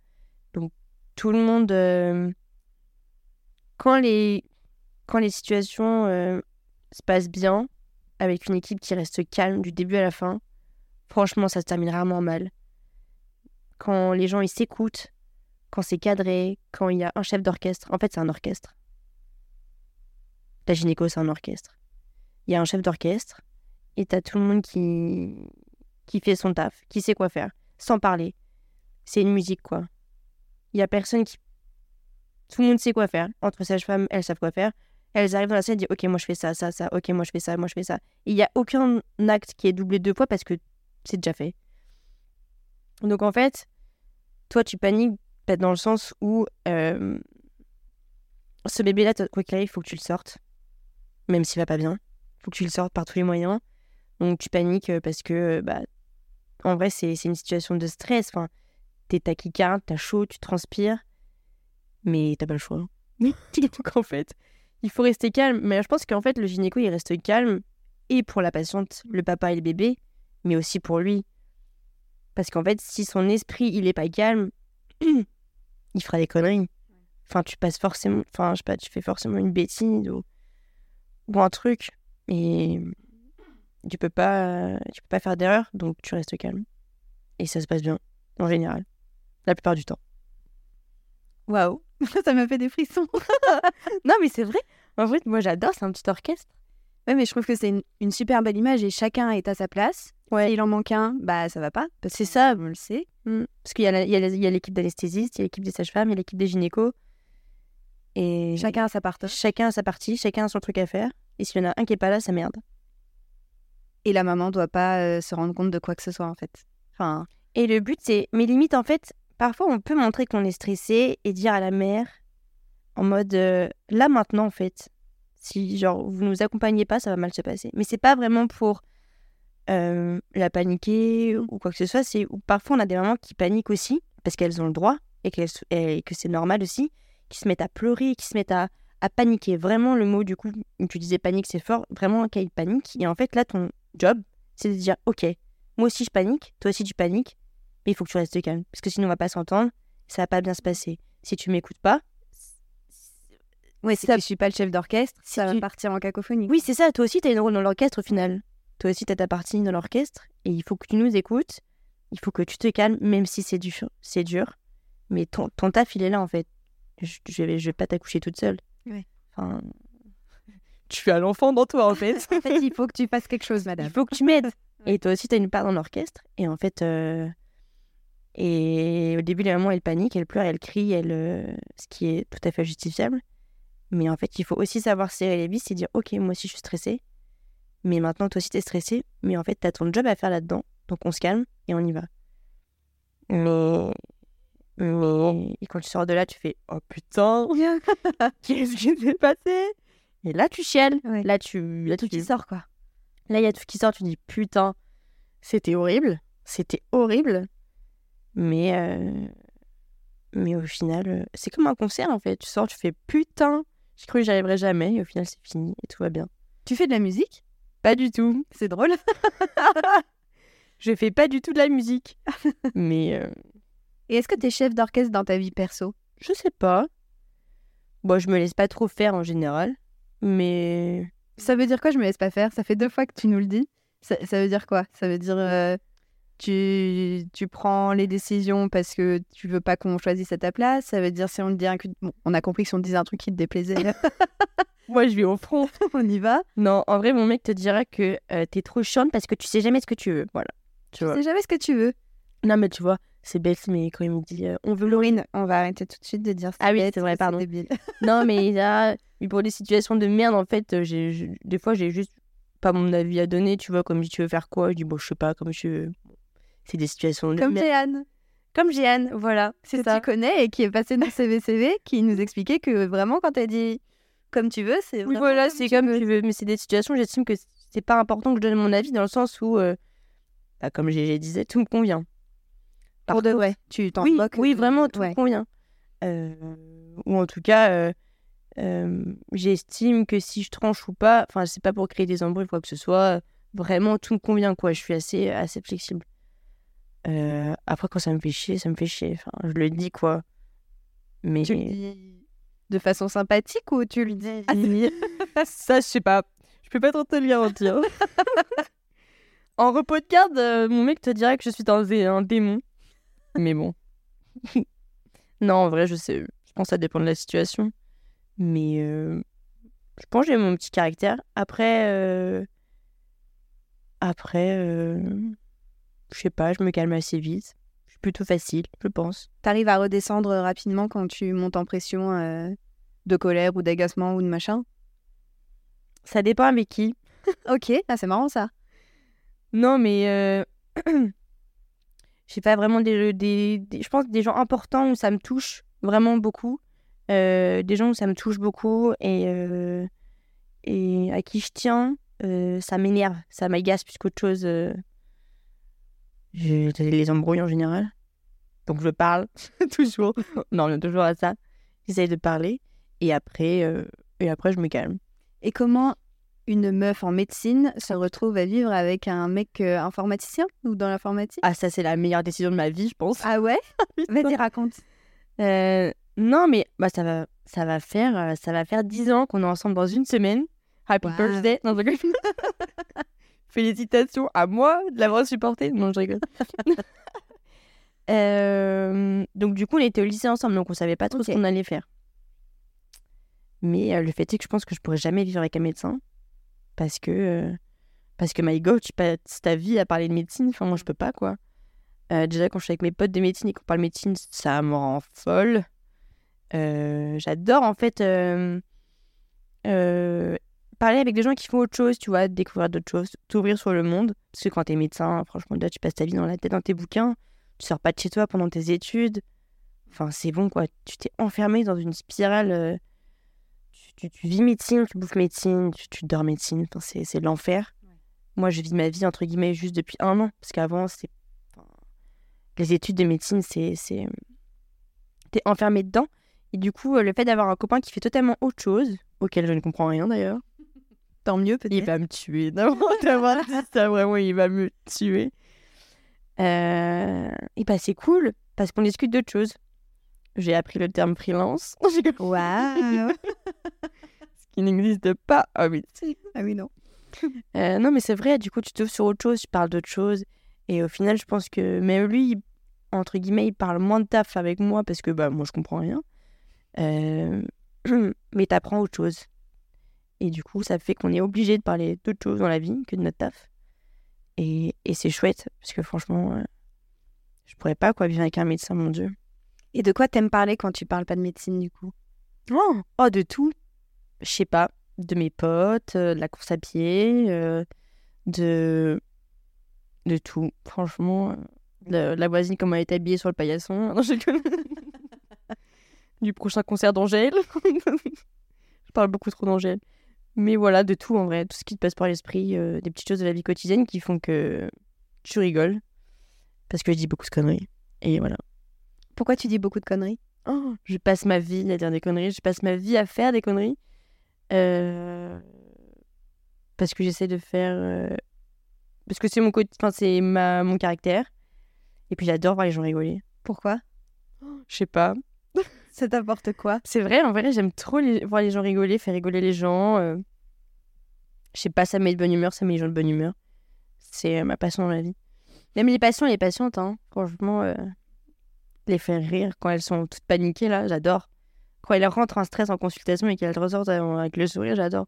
Donc, tout le monde. euh, quand, les, quand les situations euh, se passent bien, avec une équipe qui reste calme du début à la fin, franchement, ça se termine rarement mal. Quand les gens ils s'écoutent, quand c'est cadré, quand il y a un chef d'orchestre. En fait, c'est un orchestre. La gynéco, c'est un orchestre. Il y a un chef d'orchestre et t'as tout le monde qui, qui fait son taf, qui sait quoi faire, sans parler. C'est une musique, quoi. Il y a personne qui. Tout le monde sait quoi faire. Entre sages-femmes, elles savent quoi faire. Elles arrivent dans la salle et disent Ok, moi je fais ça, ça, ça. Ok, moi je fais ça, moi je fais ça. Il n'y a aucun acte qui est doublé deux fois parce que c'est déjà fait. Donc en fait, toi tu paniques dans le sens où euh, ce bébé-là, quoi qu'il arrive, il faut que tu le sortes. Même s'il va pas bien. Il faut que tu le sortes par tous les moyens. Donc tu paniques euh, parce que, euh, bah, en vrai, c'est c'est une situation de stress. Enfin, t'es tachycarde, t'as chaud, tu transpires, mais t'as pas le choix. [LAUGHS] Donc en fait, il faut rester calme. Mais je pense qu'en fait, le gynéco, il reste calme et pour la patiente, le papa et le bébé, mais aussi pour lui. Parce qu'en fait, si son esprit, il est pas calme, [CLEARS THROAT] il fera des conneries. Enfin, tu passes forcément, enfin, je sais pas, tu fais forcément une bêtise ou, ou un truc. Et tu peux pas, tu peux pas faire d'erreur, donc tu restes calme. Et ça se passe bien, en général. La plupart du temps. Waouh, [LAUGHS] ça m'a fait des frissons. [LAUGHS] Non, mais c'est vrai. En vrai, moi, j'adore, c'est un petit orchestre. Ouais, mais je trouve que c'est une, une super belle image et chacun est à sa place. Ouais. S'il en manque un, bah ça va pas. C'est ça. On le sait. Parce qu'il y a l'équipe d'anesthésistes, il y a l'équipe des sages-femmes, il y a l'équipe des gynécos. Et Chacun a sa partie. chacun a sa partie, chacun a son truc à faire. Et s'il y en a un qui est pas là, ça merde. Et la maman doit pas euh, se rendre compte de quoi que ce soit en fait. Enfin, Et le but, c'est. Mais limite, en fait, parfois, on peut montrer qu'on est stressé et dire à la mère, en mode euh, là maintenant, en fait, si genre vous nous accompagnez pas, ça va mal se passer. Mais c'est pas vraiment pour euh, la paniquer ou quoi que ce soit. C'est parfois on a des mamans qui paniquent aussi parce qu'elles ont le droit et, et que c'est normal aussi, qui se mettent à pleurer, qui se mettent à, à paniquer. Vraiment, le mot du coup, tu disais panique, c'est fort. Vraiment, qu'elles paniquent. Et en fait, là, ton job, c'est de dire ok, moi aussi je panique, toi aussi tu paniques, mais il faut que tu restes calme parce que sinon on va pas s'entendre, ça va pas bien se passer. Si tu m'écoutes pas, ouais, si Ça- tu suis pas le chef d'orchestre, Si ça tu- va partir en cacophonie. oui c'est ça, toi aussi tu as une rôle dans l'orchestre au final. Toi aussi tu as ta partie dans l'orchestre et il faut que tu nous écoutes, il faut que tu te calmes même si c'est dur, c'est dur, mais ton, ton taf il est là en fait. Je, je vais, je vais pas t'accoucher toute seule. Ouais. Enfin, tu as l'enfant dans toi en [LAUGHS] fait. En fait, il faut que tu fasses quelque chose, madame. Il faut que tu m'aides. Et toi aussi, tu as une part dans l'orchestre. Et en fait, euh, et au début, les mamans, elles paniquent, elles pleurent, elles crient, elles, euh, ce qui est tout à fait justifiable. Mais en fait, il faut aussi savoir serrer les vis et dire Ok, moi aussi, je suis stressée. Mais maintenant, toi aussi, tu es stressée. Mais en fait, tu as ton job à faire là-dedans. Donc, on se calme et on y va. Mais. Mais. Et quand tu sors de là, tu fais Oh putain, [LAUGHS] qu'est-ce qui s'est passé? Et là, tu chiales. Ouais. Là, tu. Là, Tout tu qui sort, quoi. Là, il y a tout qui sort, tu dis putain, c'était horrible, c'était horrible. Mais, euh, mais au final, euh, c'est comme un concert en fait. Tu sors, tu fais putain, j'ai cru que j'y arriverais jamais, et au final, c'est fini et tout va bien. Tu fais de la musique? Pas du tout. C'est drôle. [LAUGHS] Je fais pas du tout de la musique. mais euh, Et est-ce que tu es chef d'orchestre dans ta vie perso? je sais pas. Bon, je me laisse pas trop faire en général. Mais Ça veut dire quoi? Je me laisse pas faire. Ça fait deux fois que tu nous le dis. Ça, ça veut dire quoi? Ça veut dire euh, tu, tu prends les décisions parce que tu veux pas qu'on choisisse à ta place. Ça veut dire si on te dit un... bon, on a compris que si on te disait un truc qui te déplaisait, [LAUGHS] [LAUGHS] moi, je vais au front. [LAUGHS] on y va. Non, en vrai, mon mec te dira que euh, t'es trop chiante parce que tu sais jamais ce que tu veux. Voilà. Tu Tu vois. sais jamais ce que tu veux. Non, mais tu vois, c'est bête, mais quand il me dit euh, on veut. Laurine, on va arrêter tout de suite de dire Ah oui, c'est vrai, que pardon. débile. [LAUGHS] non, mais là, mais [LAUGHS] pour des situations de merde, en fait, euh, j'ai, des fois, j'ai juste pas mon avis à donner, tu vois, comme tu veux faire quoi? Je dis, bon, je sais pas, comme je veux. C'est des situations de Comme merde. Jeanne. Comme Jeanne, voilà, c'est que ça. tu connais et qui est passé dans CVCV, qui nous expliquait que vraiment, quand elle dit comme tu veux, c'est Oui, voilà, c'est tu comme tu veux. Mais c'est des situations, j'estime que c'est pas important que je donne mon avis dans le sens où, euh, bah, comme je disais, tout me convient. Pour de vrai, tu t'en oui, moques. oui, vraiment, tout ouais. me convient. Euh, ou en tout cas, euh, euh, j'estime que si je tranche ou pas, enfin, c'est pas pour créer des embrouilles ou quoi que ce soit, vraiment tout me convient, quoi. Je suis assez, assez flexible. Après, quand ça me fait chier, ça me fait chier. Enfin, je le dis, quoi. Mais. Tu le dis de façon sympathique ou tu le dis [LAUGHS] ça, je sais pas. Je peux pas trop te le garantir. [LAUGHS] en repos de garde, mon mec te dirait que je suis dé- un démon. Mais bon. [LAUGHS] non, en vrai, je sais. Je pense que ça dépend de la situation. Mais euh, je pense que j'ai mon petit caractère. Après, euh, après, euh, je sais pas, je me calme assez vite. Je suis plutôt facile, je pense. T'arrives à redescendre rapidement quand tu montes en pression euh, de colère ou d'agacement ou de machin? Ça dépend avec qui. [LAUGHS] Ok, ah, c'est marrant ça. Non, mais euh, [CLEARS THROAT] j'ai pas vraiment des, des, Je pense des gens importants où ça me touche vraiment beaucoup. Euh, des gens où ça me touche beaucoup et, euh, et à qui je tiens, euh, ça m'énerve, ça m'agace plus qu'autre chose. euh. Je les embrouille en général. Donc je parle [LAUGHS] toujours. Non, toujours à ça. J'essaye de parler et après, euh, et après je me calme. Et comment une meuf en médecine se retrouve à vivre avec un mec euh, informaticien ou dans l'informatique? Ah, ça, c'est la meilleure décision de ma vie, je pense. Ah ouais? [LAUGHS] Vas-y, raconte. Euh, non, mais bah, ça, va, ça, va faire, euh, ça va faire 10 ans qu'on est ensemble dans une semaine. Happy Wow. birthday. Non. [LAUGHS] Félicitations à moi de l'avoir supporté. Non, je rigole. [LAUGHS] Donc, du coup, on était au lycée ensemble, donc on savait pas trop ce qu'on allait faire. Mais le fait est que je pense que je pourrais jamais vivre avec un médecin. Parce que, euh, parce que my god, tu passes ta vie à parler de médecine. Enfin, moi, je peux pas, quoi. Euh, déjà, quand je suis avec mes potes de médecine et qu'on parle médecine, ça me rend folle. Euh, J'adore, en fait, parler avec des gens qui font autre chose, tu vois, découvrir d'autres choses, t'ouvrir sur le monde. Parce que quand t'es médecin, franchement, là, tu passes ta vie dans la tête dans tes bouquins, tu sors pas de chez toi pendant tes études. Enfin, c'est bon, quoi. Tu t'es enfermé dans une spirale. Tu, vis médecine, tu bouffes médecine, tu, tu dors médecine. Enfin, c'est c'est l'enfer. Moi, je vis ma vie, entre guillemets, juste depuis un an. Parce qu'avant, c'est. enfin, les études de médecine, c'est. c'est- T'es enfermé dedans. Et du coup, euh, le fait d'avoir un copain qui fait totalement autre chose, auquel je ne comprends rien d'ailleurs, [LAUGHS] Tant mieux il peut-être. va me tuer. [LAUGHS] Dit ça, vraiment, il va me tuer. Euh, Et bah, c'est cool, parce qu'on discute d'autres choses. J'ai appris le terme freelance, [LAUGHS] [LAUGHS] ce Waouh qui n'existe pas. Ah oui. [LAUGHS] Ah oui, non. Euh, non, mais c'est vrai, du coup, tu t'ouvres sur autre chose, tu parles d'autre chose. Et au final, je pense que même lui, entre guillemets, il parle moins de taf avec moi parce que bah, moi, je comprends rien. Euh, [CLEARS THROAT] mais t'apprends autre chose. Et du coup, ça fait qu'on est obligé de parler d'autre chose dans la vie que de notre taf. Et, et c'est chouette parce que franchement, euh, je pourrais pas quoi vivre avec un médecin, mon Dieu. Et de quoi t'aimes parler quand tu parles pas de médecine du coup? Oh, oh, de tout. Je sais pas. De mes potes, euh, de la course à pied, euh, de... de tout. Franchement, euh, de la voisine, comment elle est habillée sur le paillasson. [LAUGHS] Non, du prochain concert d'Angèle. [LAUGHS] je parle beaucoup trop d'Angèle. Mais voilà, de tout en vrai. Tout ce qui te passe par l'esprit, euh, des petites choses de la vie quotidienne qui font que tu rigoles. Parce que je dis beaucoup de conneries. Et voilà. Pourquoi tu dis beaucoup de conneries? Oh, je passe ma vie à dire des conneries, je passe ma vie à faire des conneries. Euh, Parce que j'essaie de faire. euh, Parce que c'est mon, enfin, c'est ma... mon caractère. Et puis j'adore voir les gens rigoler. Pourquoi? Je sais pas. [LAUGHS] Ça t'apporte quoi? C'est vrai, en vrai, j'aime trop les- voir les gens rigoler, faire rigoler les gens. euh. Je sais pas, ça met de bonne humeur, ça met les gens de bonne humeur. C'est ma passion dans la vie. Même les patients et les patientes, hein, franchement, les faire rire quand elles sont toutes paniquées, là, j'adore. Quand elles rentrent en stress en consultation et qu'elles ressortent avec le sourire, j'adore.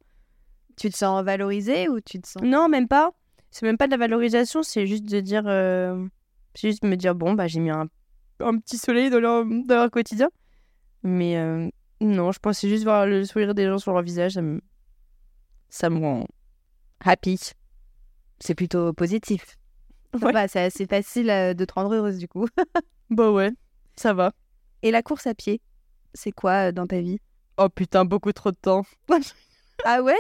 Tu te sens valorisé ou tu te sens Non, même pas. C'est même pas de la valorisation, c'est juste de dire. euh, C'est juste de me dire, bon, bah, j'ai mis un, un petit soleil dans leur, dans leur quotidien. Mais euh, non, je pense que c'est juste voir le sourire des gens sur leur visage, ça me, ça me rend happy. C'est plutôt positif. Ouais. c'est assez facile euh, de te rendre heureuse du coup. Bah ouais, ça va. Et la course à pied, c'est quoi euh, dans ta vie? Oh putain, beaucoup trop de temps. [LAUGHS] Ah ouais?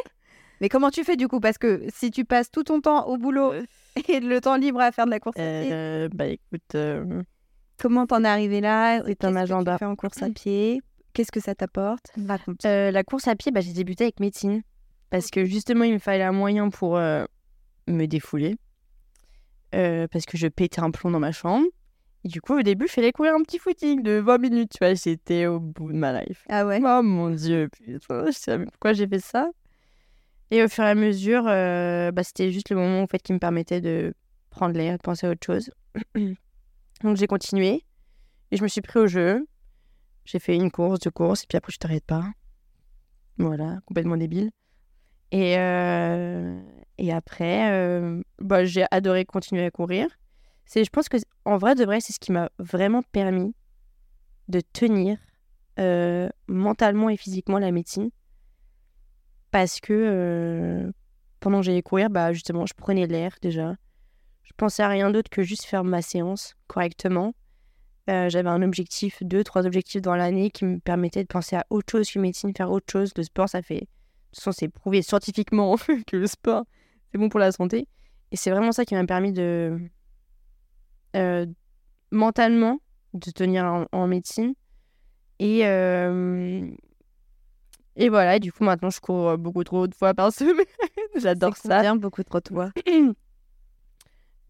Mais comment tu fais du coup? Parce que si tu passes tout ton temps au boulot [LAUGHS] et le temps libre à faire de la course à pied, Euh, bah écoute, euh, comment t'en es arrivé là? C'est un Qu'est-ce que agenda? Tu fais en course à pied? Qu'est-ce que ça t'apporte? Euh, la course à pied, bah, j'ai débuté avec médecine. Parce que justement, il me fallait un moyen pour euh, me défouler. Euh, parce que je pétais un plomb dans ma chambre. Et du coup, au début, je fallait courir un petit footing de 20 minutes. Tu vois, j'étais au bout de ma life. Ah ouais Oh mon dieu, putain, je sais même pourquoi j'ai fait ça. Et au fur et à mesure, euh, bah, c'était juste le moment en fait, qui me permettait de prendre l'air, de penser à autre chose. [CLEARS THROAT] Donc j'ai continué et je me suis pris au jeu. J'ai fait une course, deux courses, et puis après je t'arrête pas. Voilà, complètement débile. Et, euh, et après, euh, bah, j'ai adoré continuer à courir. C'est, je pense que en vrai de vrai, c'est ce qui m'a vraiment permis de tenir euh, mentalement et physiquement la médecine. Parce que euh, pendant que j'allais courir, bah, justement, je prenais l'air déjà. Je pensais à rien d'autre que juste faire ma séance correctement. Euh, J'avais un objectif, deux, trois objectifs dans l'année qui me permettaient de penser à autre chose que médecine, faire autre chose. Le sport, ça fait. De toute c'est prouvé scientifiquement [LAUGHS] que le sport, c'est bon pour la santé. Et c'est vraiment ça qui m'a permis de. Euh, mentalement, de tenir en, en médecine. Et, euh, et voilà, et du coup, maintenant, je cours beaucoup trop de fois par [LAUGHS] semaine. [LAUGHS] J'adore ça. combien, beaucoup trop de [CLEARS THROAT]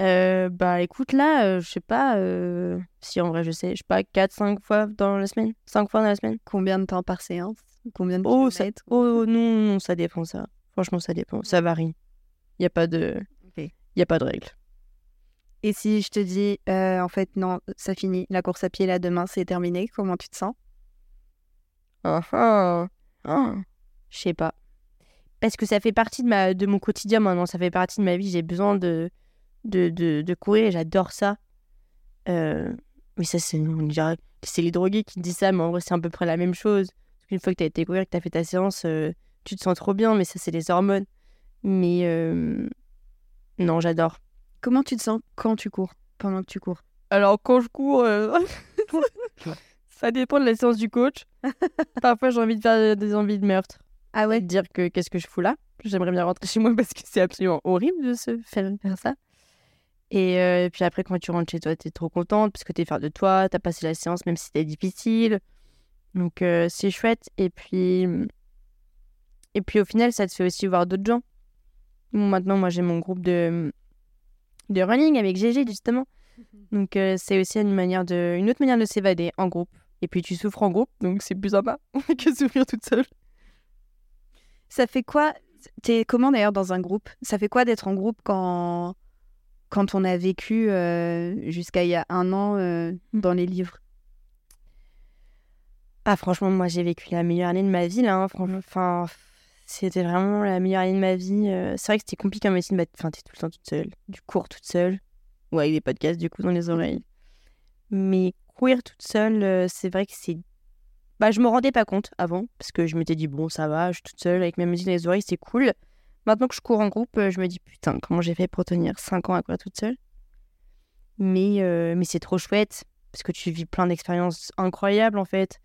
Euh, bah écoute, là, euh, je sais pas euh, si en vrai je sais, je sais pas, 4-5 fois dans la semaine 5 fois dans la semaine Combien de temps par séance? Combien de Oh, ça, kilomètres? oh non, non, ça dépend ça. Franchement, ça dépend. Ça varie. Il n'y a pas de. Y a pas de règle. Et si je te dis, euh, en fait, non, ça finit, la course à pied, là, demain, c'est terminé, comment tu te sens? Ah ah. Ah. Je sais pas. Parce que ça fait partie de, ma, de mon quotidien maintenant, ça fait partie de ma vie. J'ai besoin de, de, de, de courir et j'adore ça. Euh, mais ça, c'est on dirait que c'est les drogués qui disent ça, mais en vrai, c'est à peu près la même chose. Qu'une fois que tu as été courir, que tu as fait ta séance, euh, tu te sens trop bien, mais ça, c'est les hormones. Mais euh, non, j'adore. Comment tu te sens quand tu cours Pendant que tu cours? Alors, quand je cours, euh, [LAUGHS] [LAUGHS] ça dépend de la séance du coach. [LAUGHS] Parfois, j'ai envie de faire des envies de meurtre. Ah de dire que qu'est-ce que je fous là? J'aimerais bien rentrer chez moi parce que c'est absolument horrible de se faire faire ça. Et euh, puis après, quand tu rentres chez toi, t'es trop contente parce que t'es fière de toi, t'as passé la séance même si c'était difficile. Donc euh, c'est chouette. Et puis, et puis au final, ça te fait aussi voir d'autres gens. Bon, maintenant, moi j'ai mon groupe de, de running avec GG justement. Donc euh, c'est aussi une, manière de, une autre manière de s'évader en groupe. Et puis tu souffres en groupe, donc c'est plus sympa [LAUGHS] que souffrir toute seule. Ça fait quoi T'es comment d'ailleurs dans un groupe? Ça fait quoi d'être en groupe quand quand on a vécu euh, jusqu'à il y a un an euh, dans les livres? Ah, franchement, moi, j'ai vécu la meilleure année de ma vie, là. hein, franchement. Enfin, c'était vraiment la meilleure année de ma vie. euh, C'est vrai que c'était compliqué en médecine. Bah, enfin, t'es tout le temps toute seule. Du cours toute seule. Ou avec des podcasts, du coup, dans les oreilles. Mais courir toute seule, euh, c'est vrai que c'est. Bah, je me rendais pas compte avant. Parce que je m'étais dit, bon, ça va, je suis toute seule avec ma musique dans les oreilles, c'est cool. Maintenant que je cours en groupe, euh, je me dis, putain, comment j'ai fait pour tenir 5 ans à courir toute seule? Mais, euh, mais c'est trop chouette. Parce que tu vis plein d'expériences incroyables, en fait.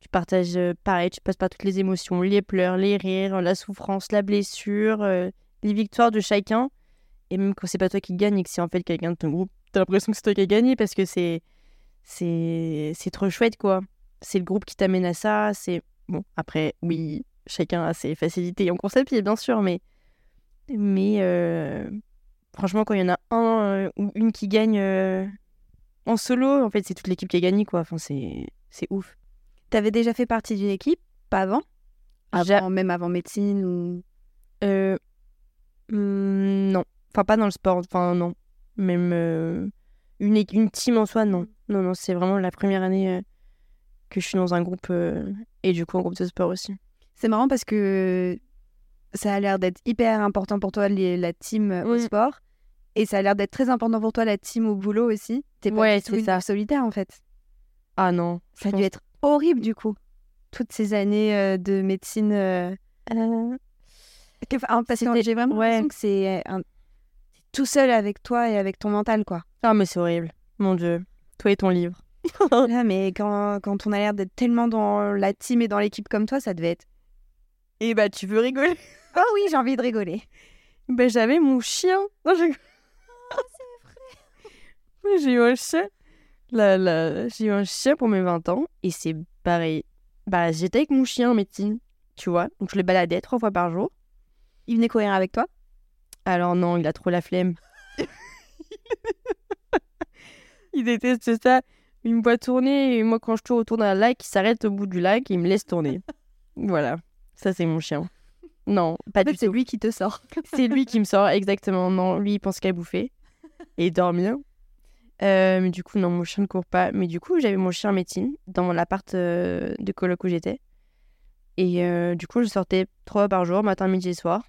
Tu partages, euh, pareil, tu passes par toutes les émotions, les pleurs, les rires, la souffrance, la blessure, euh, les victoires de chacun. Et même quand c'est pas toi qui gagne et que c'est en fait quelqu'un de ton groupe, t'as l'impression que c'est toi qui as gagné parce que c'est c'est trop chouette quoi. C'est le groupe qui t'amène à ça. C'est bon après oui chacun a ses facilités en course à pied bien sûr mais mais euh, franchement quand il y en a un euh, ou une qui gagne euh, en solo en fait c'est toute l'équipe qui a gagné quoi. Enfin c'est c'est ouf. T'avais déjà fait partie d'une équipe Pas avant? Avant, même avant médecine ou... Euh, hmm, non. Enfin, pas dans le sport. Enfin, non. Même euh, une, une team en soi, non. Non, non, c'est vraiment la première année euh, que je suis dans un groupe euh, et du coup un groupe de sport aussi. C'est marrant parce que ça a l'air d'être hyper important pour toi, les- la team au Mm. sport. Et ça a l'air d'être très important pour toi, la team au boulot aussi. T'es pas Ouais, tout ça. solitaire, en fait. Ah non. Ça a dû être horrible, du coup. Toutes ces années euh, de médecine... euh, Euh, enfin, parce que j'ai vraiment ouais. l'impression que c'est un... t'es tout seul avec toi et avec ton mental, quoi. Ah, mais c'est horrible. Mon Dieu. Toi et ton livre. [LAUGHS] Là, mais quand, quand on a l'air d'être tellement dans la team et dans l'équipe comme toi, ça devait être. Et bah, tu veux rigoler? [LAUGHS] Oh oui, j'ai envie de rigoler. Bah, j'avais mon chien. Non, je... Oui, [LAUGHS] J'ai eu un chien. Là, là, j'ai eu un chien pour mes 20 ans. Et c'est pareil. Bah, j'étais avec mon chien en médecine, tu vois. Donc, je le baladais trois fois par jour. Il venait courir avec toi? Alors non, il a trop la flemme. [LAUGHS] il déteste ça. Il me voit tourner et moi quand je tourne autour d'un lac, il s'arrête au bout du lac et il me laisse tourner. [LAUGHS] voilà, ça c'est mon chien. Non, pas En fait, du c'est tout. lui qui te sort. C'est lui qui me sort exactement. Non, lui il pense qu'à bouffer et dormir. Euh, mais du coup non, mon chien ne court pas. Mais du coup j'avais mon chien en médecine dans mon appart euh, de coloc où j'étais. Et euh, du coup je sortais trois fois par jour, matin, midi et soir.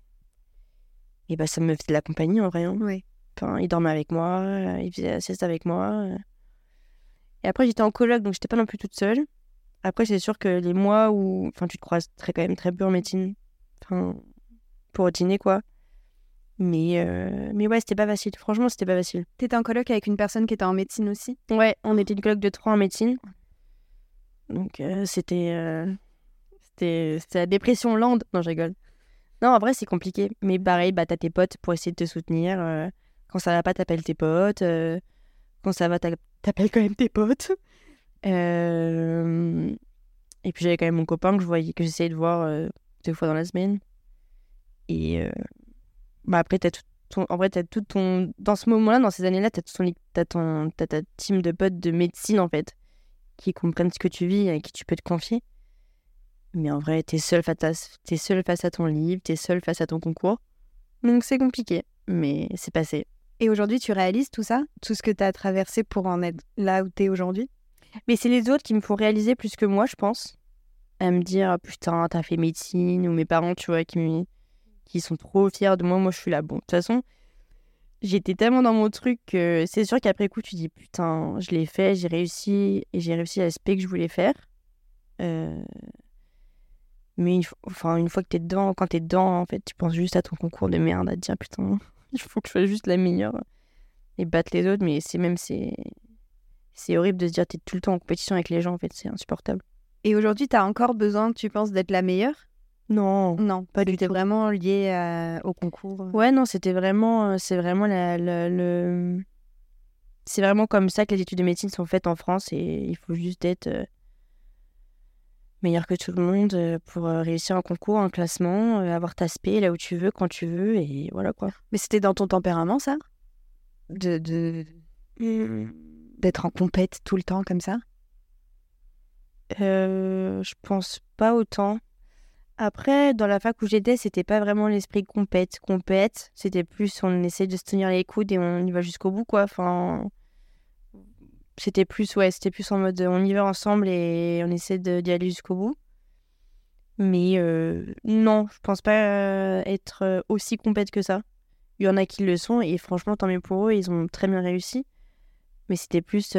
Et bah ça me faisait de la compagnie en vrai. hein. Oui. Enfin, il dormait avec moi, euh, il faisait la sieste avec moi. Et après, j'étais en coloc, donc j'étais pas non plus toute seule. Après, c'est sûr que les mois où. Enfin, tu te croises très, quand même très peu en médecine. Enfin, pour dîner, quoi. Mais, euh, mais ouais, c'était pas facile. Franchement, c'était pas facile. T'étais en coloc avec une personne qui était en médecine aussi? Ouais, on était une coloc de trois en médecine. Donc, euh, c'était. euh, C'était c'était la dépression lente. Non, je rigole. Non, en vrai, c'est compliqué. Mais pareil, bah, t'as tes potes pour essayer de te soutenir. euh, Quand ça va pas, t'appelles tes potes. Quand ça va, t'a- t'appelles quand même tes potes. Et puis, j'avais quand même mon copain que je voyais, que j'essayais de voir deux fois dans la semaine. Et bah, après, t'as tout ton... en vrai, t'as tout ton. Dans ce moment-là, dans ces années-là, t'as tout ton... t'as ton... t'as ta team de potes de médecine, en fait, qui comprennent ce que tu vis et à qui tu peux te confier. Mais en vrai, t'es seul, face à... t'es seul face à ton livre, t'es seul face à ton concours. Donc c'est compliqué, mais c'est passé. Et aujourd'hui, tu réalises tout ça Tout ce que tu as traversé pour en être là où tu es aujourd'hui? Mais c'est les autres qui me font réaliser plus que moi, je pense. À me dire, putain, t'as fait médecine, ou mes parents, tu vois, qui, me- qui sont trop fiers de moi. Moi, je suis là. Bon, de toute façon, j'étais tellement dans mon truc que c'est sûr qu'après coup, tu dis, putain, je l'ai fait, j'ai réussi, et j'ai réussi à l'aspect que je voulais faire. Euh, Mais une, fois- que t'es dedans, quand t'es dedans, en fait, tu penses juste à ton concours de merde, à te dire, putain, [LAUGHS] il faut que je fasse juste la meilleure et battre les autres. Mais c'est même, c'est. C'est horrible de se dire t'es tout le temps en compétition avec les gens, en fait, c'est insupportable. Et aujourd'hui, tu as encore besoin, tu penses, d'être la meilleure? Non. Non, Pas du c'était tout. vraiment lié à- au concours. Ouais, non, c'était vraiment, euh, c'est vraiment la, la- le, c'est vraiment comme ça que les études de médecine sont faites en France et il faut juste être euh, meilleur que tout le monde euh, pour euh, réussir un concours, un classement, euh, avoir ta spé là où tu veux, quand tu veux et voilà quoi. Mais c'était dans ton tempérament, ça? De, de- D'être en compète tout le temps comme ça? Euh, je pense pas autant. Après, dans la fac où j'étais, c'était pas vraiment l'esprit compète. Compète, c'était plus on essaie de se tenir les coudes et on y va jusqu'au bout, quoi. Enfin, c'était plus, ouais, c'était plus en mode on y va ensemble et on essaie d'y aller jusqu'au bout. Mais euh, non, je pense pas euh, être euh, aussi compète que ça. Il y en a qui le sont et franchement, tant mieux pour eux, ils ont très bien réussi. Mais c'était plus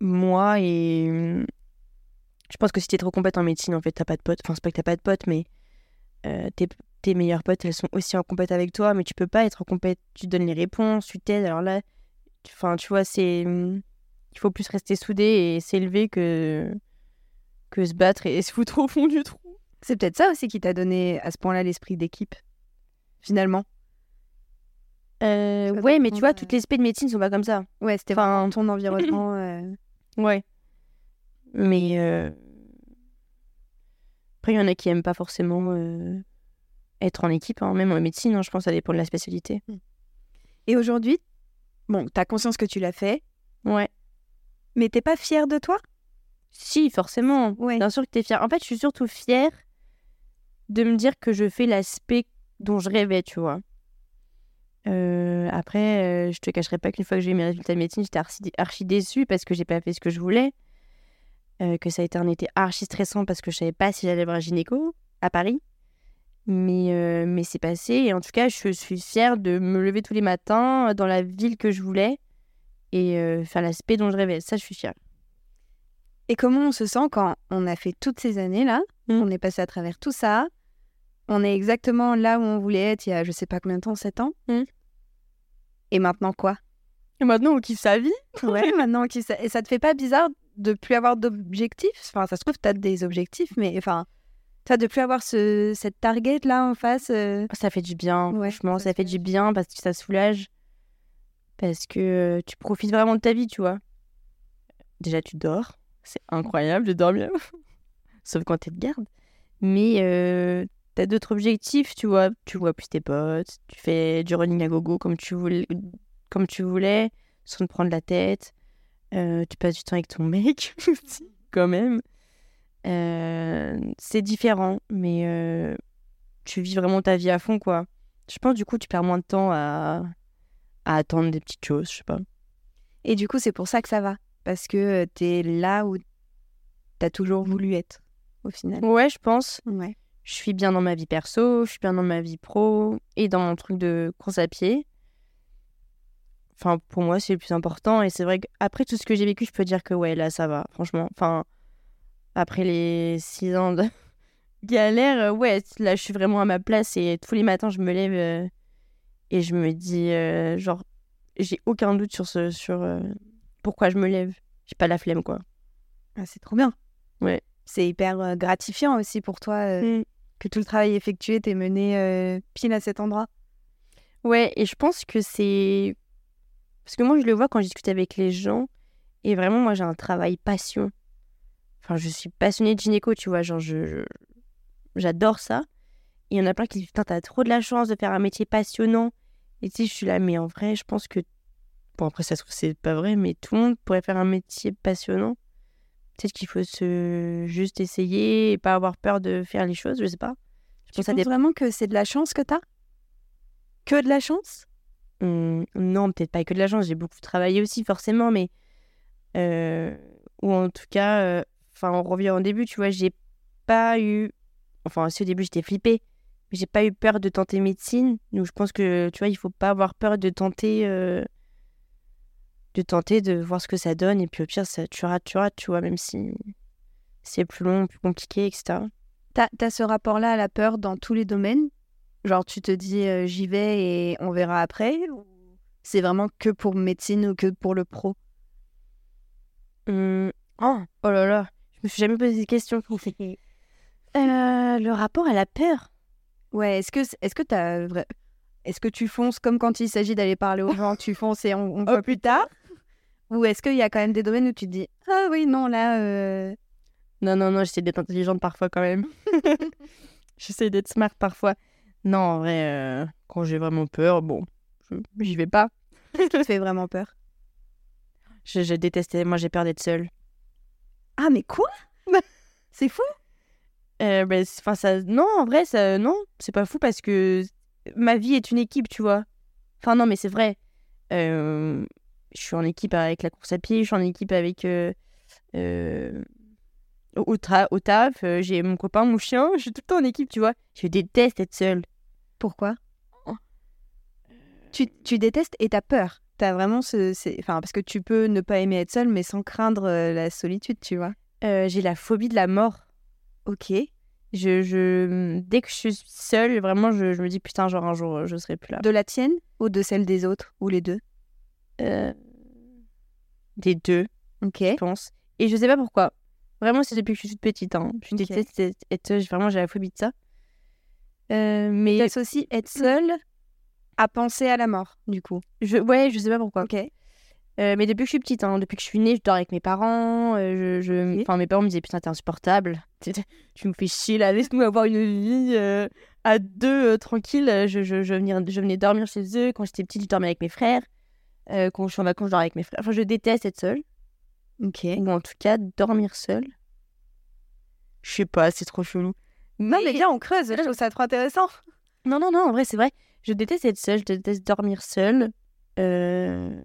moi et je pense que si t'es trop compète en médecine, en fait, t'as pas de potes. Enfin, c'est pas que t'as pas de potes, mais euh, tes, tes meilleures potes, elles sont aussi en compète avec toi, mais tu peux pas être en compète. Tu donnes les réponses, tu t'aides. Alors là, tu- enfin, tu vois, c'est. Il faut plus rester soudé et s'élever que que se battre et se foutre au fond du trou. C'est peut-être ça aussi qui t'a donné à ce point-là l'esprit d'équipe, finalement. Euh, ouais, mais tu vois, toutes les spé de médecine sont pas comme ça. Ouais, c'était Enfin, ton environnement. euh, [CLEARS THROAT] Ouais. Mais euh, après, il y en a qui aiment pas forcément euh, être en équipe, hein. même en médecine, hein, je pense ça dépend de la spécialité. Et aujourd'hui, bon, t'as conscience que tu l'as fait, Ouais. mais t'es pas fière de toi? Si, forcément. Ouais. Bien sûr que t'es fière. En fait, je suis surtout fière de me dire que je fais l'aspect dont je rêvais, tu vois. Euh, après, euh, je te cacherai pas qu'une fois que j'ai eu mes résultats de médecine, j'étais archi, archi déçue parce que j'ai pas fait ce que je voulais. Euh, que ça a été un été archi stressant parce que je savais pas si j'allais voir un gynéco à Paris. Mais, euh, mais c'est passé. Et en tout cas, je suis fière de me lever tous les matins dans la ville que je voulais et euh, faire l'aspect dont je rêvais. Ça, je suis fière. Et comment on se sent quand on a fait toutes ces années-là Mm. On est passé à travers tout ça. On est exactement là où on voulait être il y a je sais pas combien de temps, 7 ans? Mm. Et maintenant quoi? Et maintenant, on kiffe sa vie. Ouais, [LAUGHS] maintenant que ça... Et ça te fait pas bizarre de plus avoir d'objectifs Enfin, ça se trouve, tu as des objectifs, mais enfin, tu de plus avoir ce... cette target là en face. euh, Ça fait du bien, Ouais, franchement, ça ça, fait du bien parce que ça soulage. Parce que euh, tu profites vraiment de ta vie, tu vois. Déjà, tu dors. C'est incroyable de dormir. [LAUGHS] Sauf quand t'es de garde. Mais euh, t'as d'autres objectifs, tu vois. Tu vois plus tes potes. Tu fais du running à gogo comme tu voulais, comme tu voulais sans te prendre la tête. Euh, tu passes du temps avec ton mec [LAUGHS] quand même. Euh, c'est différent, mais euh, tu vis vraiment ta vie à fond, quoi. Je pense, du coup, tu perds moins de temps à, à attendre des petites choses, je sais pas. Et du coup, c'est pour ça que ça va. Parce que tu es là où tu as toujours voulu être, au final. Ouais, je pense. Ouais. Je suis bien dans ma vie perso, je suis bien dans ma vie pro et dans mon truc de course à pied. Enfin, pour moi, c'est le plus important. Et c'est vrai qu'après tout ce que j'ai vécu, je peux dire que ouais, là, ça va, franchement. Enfin, après les six ans de [LAUGHS] galère, euh, ouais, là, je suis vraiment à ma place. Et tous les matins, je me lève euh, et je me dis, euh, genre, j'ai aucun doute sur, ce, sur euh, pourquoi je me lève. J'ai pas la flemme, quoi. Ah, c'est trop bien. Ouais. C'est hyper gratifiant aussi pour toi Mm. que tout le travail effectué t'ait mené pile à cet endroit. Ouais, et je pense que c'est. Parce que moi, je le vois quand je discute avec les gens. Et vraiment, moi, j'ai un travail passion. Enfin, je suis passionnée de gynéco, tu vois. Genre, je. J'adore ça. Et il y en a plein qui disent Putain, t'as trop de la chance de faire un métier passionnant. Et tu sais, je suis là, mais en vrai, je pense que. Bon, après, ça se trouve, c'est pas vrai, mais tout le monde pourrait faire un métier passionnant. Peut-être qu'il faut se juste essayer et pas avoir peur de faire les choses, je sais pas. Je Tu pense penses vraiment que c'est de la chance que t'as? Que de la chance? Non, peut-être pas que de la chance. J'ai beaucoup travaillé aussi, forcément, mais. euh, ou en tout cas, euh, enfin, on revient au début, tu vois, j'ai pas eu. Enfin, si au début, j'étais flippée, mais j'ai pas eu peur de tenter médecine. Donc, je pense que, tu vois, il faut pas avoir peur de tenter. euh, de tenter, de voir ce que ça donne. Et puis, au pire, ça, tu rates, tu rates, tu vois, même si c'est plus long, plus compliqué, etc. T'as as ce rapport-là à la peur dans tous les domaines? Genre, tu te dis euh, j'y vais et on verra après ou C'est vraiment que pour médecine ou que pour le pro? Hum, Oh, oh là là, je me suis jamais posé cette question. Euh, le rapport à la peur. Ouais, est-ce que est-ce que t'as est-ce que tu fonces comme quand il s'agit d'aller parler aux gens, tu fonces et on, on [LAUGHS] voit plus tard? Ou est-ce qu'il y a quand même des domaines où tu te dis ah oui non là euh, Non, non, non, j'essaie d'être intelligente parfois quand même. [LAUGHS] [LAUGHS] j'essaie d'être smart parfois. Non, en vrai, euh, quand j'ai vraiment peur, bon, j'y vais pas. qu'est-ce qui te fait vraiment peur? Je, je déteste, moi j'ai peur d'être seule. Ah mais quoi? [LAUGHS] C'est fou Euh, ben, enfin, ça, non, en vrai, ça, non, c'est pas fou parce que ma vie est une équipe, tu vois. Enfin, non, mais c'est vrai. Euh, je suis en équipe avec la course à pied, je suis en équipe avec. euh, au, tra- au taf, euh, j'ai mon copain, mon chien, je suis tout le temps en équipe, tu vois. Je déteste être seule. Pourquoi? Oh. tu, tu détestes et t'as peur. T'as vraiment ce, c'est- enfin parce que tu peux ne pas aimer être seul mais sans craindre euh, la solitude, tu vois. Euh, j'ai la phobie de la mort. Ok. Je, je, dès que je suis seule, vraiment, je, je me dis putain, genre un jour, je serai plus là. De la tienne ou de celle des autres ou les deux? Euh, des deux, Ok. je pense. Et je sais pas pourquoi. Vraiment, c'est depuis que je suis toute petite. Hein. Je déteste être- seule. Vraiment, j'ai la phobie de ça. Euh, mais T'associes être [CLEARS THROAT] seul à penser à la mort, du coup. je, ouais, je sais pas pourquoi. Ok. Euh, mais depuis que je suis petite, hein, depuis que je suis née, je dors avec mes parents. euh, je. Enfin, mes parents me disaient putain, t'es insupportable. [LAUGHS] Tu, me fais chier là, laisse-nous avoir une vie euh, à deux tranquille. Je, je, je, venais, je venais dormir chez eux. Quand j'étais petite, je dormais avec mes frères. Quand je suis en vacances, je dors avec mes frères. Enfin, je déteste être seule. Ok. Ou en tout cas, dormir seule. Je sais pas, c'est trop chelou. Non mais bien, on creuse. Je trouve ça trop intéressant. Non, non, non, en vrai, c'est vrai. Je déteste être seule, je déteste dormir seule. Euh,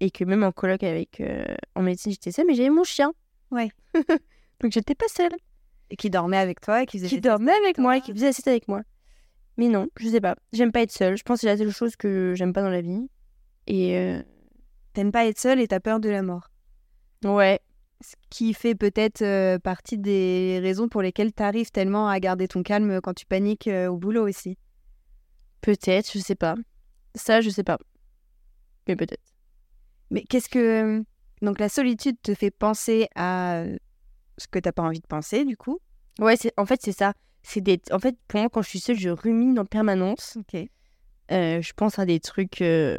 Et que même en coloc avec. euh, En médecine, j'étais seule, mais j'avais mon chien. Ouais. [LAUGHS] Donc j'étais pas seule. Et qui dormait avec toi et qui faisait Qui des tests dormait avec moi et qui faisait avec moi. Mais non, je sais pas. J'aime pas être seule. Je pense que c'est la seule chose que j'aime pas dans la vie. Et. euh, T'aimes pas être seul et t'as peur de la mort. Ouais. Ce qui fait peut-être euh, partie des raisons pour lesquelles t'arrives tellement à garder ton calme quand tu paniques euh, au boulot aussi. Peut-être, je sais pas. Ça, je sais pas. Mais peut-être. Mais qu'est-ce que. Donc la solitude te fait penser à euh, ce que t'as pas envie de penser, du coup? Ouais, c'est en fait c'est ça. C'est des en fait pour moi quand je suis seule, je rumine en permanence. Ok. Euh, je pense à des trucs euh,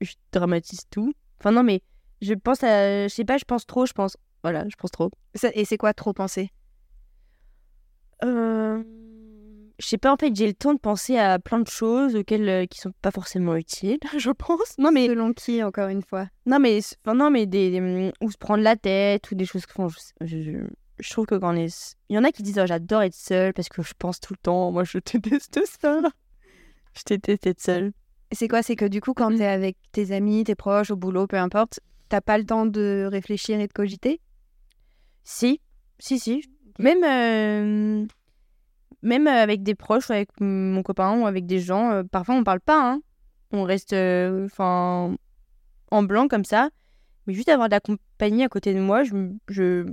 je dramatise tout. Enfin non mais je pense à je sais pas, je pense trop, je pense voilà, je pense trop. Et c'est quoi trop penser? Euh, je sais pas en fait, j'ai le temps de penser à plein de choses auxquelles euh, qui sont pas forcément utiles, [LAUGHS] je pense. Non mais Selon qui, encore une fois? Non mais enfin non mais des, des- ou se prendre la tête ou des choses que font je, je, je- je trouve que quand on est il y en a qui disent oh, j'adore être seule parce que je pense tout le temps. Moi je [LAUGHS] déteste ça. Je déteste être seule. C'est quoi? C'est que du coup, quand t'es avec tes amis, tes proches, au boulot, peu importe, t'as pas le temps de réfléchir et de cogiter? Si, si, si. Même, euh, même avec des proches, ou avec mon copain ou avec des gens, euh, parfois on parle pas. hein. On reste euh, en blanc comme ça. Mais juste avoir de la compagnie à côté de moi, je. je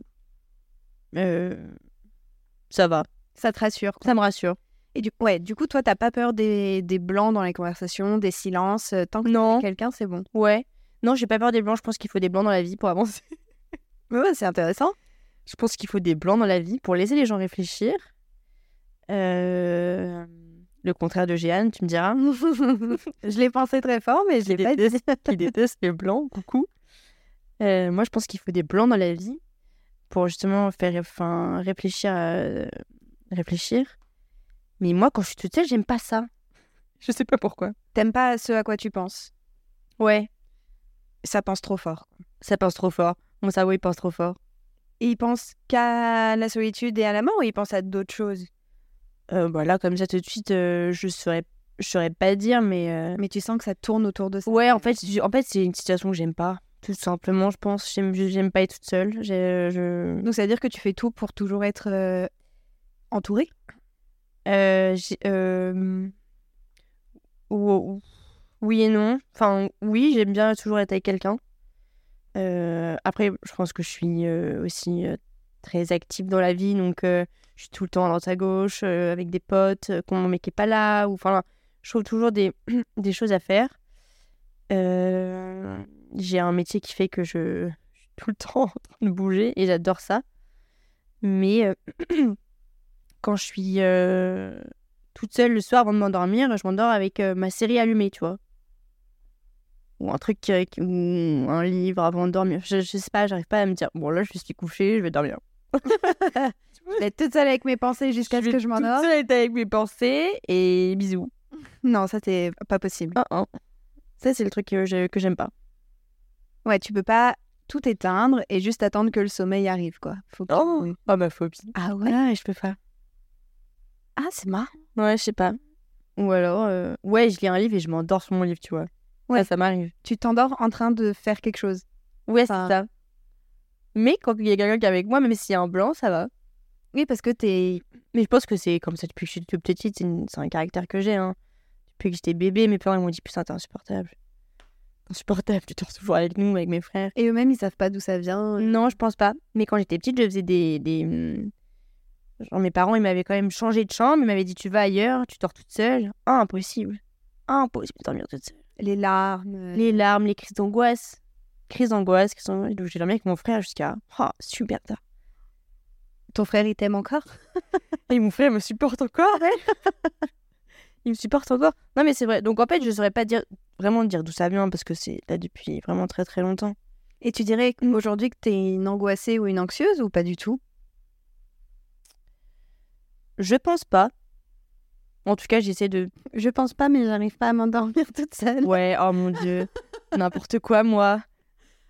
ça va. Ça te rassure. quoi. Ça me rassure. Et du, ouais, du coup, toi, t'as pas peur des, des blancs dans les conversations, des silences. Tant que Non. quelqu'un, c'est bon. Ouais. Non, j'ai pas peur des blancs. Je pense qu'il faut des blancs dans la vie pour avancer. [LAUGHS] Ouais, c'est intéressant. Je pense qu'il faut des blancs dans la vie pour laisser les gens réfléchir. Euh, Le contraire de Jeanne, tu me diras. [LAUGHS] je l'ai pensé très fort, mais je l'ai pas dit. qui déteste les blancs, coucou. Euh, moi, je pense qu'il faut des blancs dans la vie pour justement faire enfin, réfléchir. à- réfléchir. Mais moi, quand je suis toute seule, j'aime pas ça. Je sais pas pourquoi. T'aimes pas ce à quoi tu penses? Ouais, Ça pense trop fort. ça pense trop fort. Mon cerveau, il pense trop fort. Et il pense qu'à la solitude et à la mort ou il pense à d'autres choses? Euh, bah là, comme ça, tout de suite, euh, je saurais, je saurais pas dire, mais. euh, Mais tu sens que ça tourne autour de ça? Ouais, en fait, en fait c'est une situation que j'aime pas. Tout simplement, je pense. J'aime, pas être toute seule. Je, Donc ça veut dire que tu fais tout pour toujours être euh, entouré Euh, j'ai- euh, ou- ou- Oui et non. Enfin, oui, j'aime bien toujours être avec quelqu'un. Euh, après, je pense que je suis euh, aussi euh, très active dans la vie, donc je suis tout le temps à droite à gauche avec des potes, quand mon mec est pas là, ou enfin, je trouve toujours des, [CLEARS THROAT] choses à faire. J'ai un métier qui fait que je, suis tout le [LAUGHS] temps en train de bouger et j'adore ça. Mais [CLEARS THROAT] quand je suis toute seule le soir avant de m'endormir, je m'endors avec ma série allumée, tu vois. Ou un truc, ou un livre avant de dormir. Je, je sais pas, j'arrive pas à me dire, bon là je suis couchée, je vais dormir. [LAUGHS] Je vais être toute seule avec mes pensées jusqu'à ce que je m'endors. Toute seule avec mes pensées et bisous. [LAUGHS] Non, ça c'est pas possible. Ah, ah. Ça c'est le truc que j'aime pas. Ouais, tu peux pas tout éteindre et juste attendre que le sommeil arrive, quoi. Faut que- Oh, oui. oh ma phobie. Ah ouais? Ouais, je peux pas. Ah, c'est marrant. Ouais, je sais pas. Ou alors, euh, ouais, je lis un livre et je m'endors sur mon livre, tu vois. Ouais. Ça, ça m'arrive. Tu t'endors en train de faire quelque chose. Ouais, c'est ça. Mais quand il y a quelqu'un qui est avec moi, même s'il y a un blanc, ça va. Oui, parce que t'es... Mais je pense que c'est comme ça depuis que je suis toute petite, c'est une- un caractère que j'ai. Hein. Depuis que j'étais bébé, mes parents ils m'ont dit Putain, t'es insupportable. Insupportable, tu dors toujours avec nous, avec mes frères. Et eux-mêmes, ils savent pas d'où ça vient. Non, je pense pas. Mais quand j'étais petite, je faisais des. des... hum, Genre, mes parents, ils m'avaient quand même changé de chambre, ils m'avaient dit Tu vas ailleurs, tu dors toute seule. Ah, impossible. Ah, impossible de dormir toute seule. Les larmes. Les larmes, les crises d'angoisse. Crises d'angoisse, crises d'angoisse. J'ai dormi avec mon frère jusqu'à. Ah, super tard. Ton frère, il t'aime encore? [LAUGHS] Et mon frère me supporte encore, ouais. [LAUGHS] Il me supporte encore. Non, mais c'est vrai. Donc, en fait, je saurais pas dire vraiment dire d'où ça vient parce que c'est là depuis vraiment très très longtemps. Et tu dirais aujourd'hui que t'es une angoissée ou une anxieuse ou pas du tout? Je pense pas. En tout cas, j'essaie de. Je pense pas, mais j'arrive pas à m'endormir [LAUGHS] toute seule. Ouais, oh mon dieu. N'importe quoi, moi.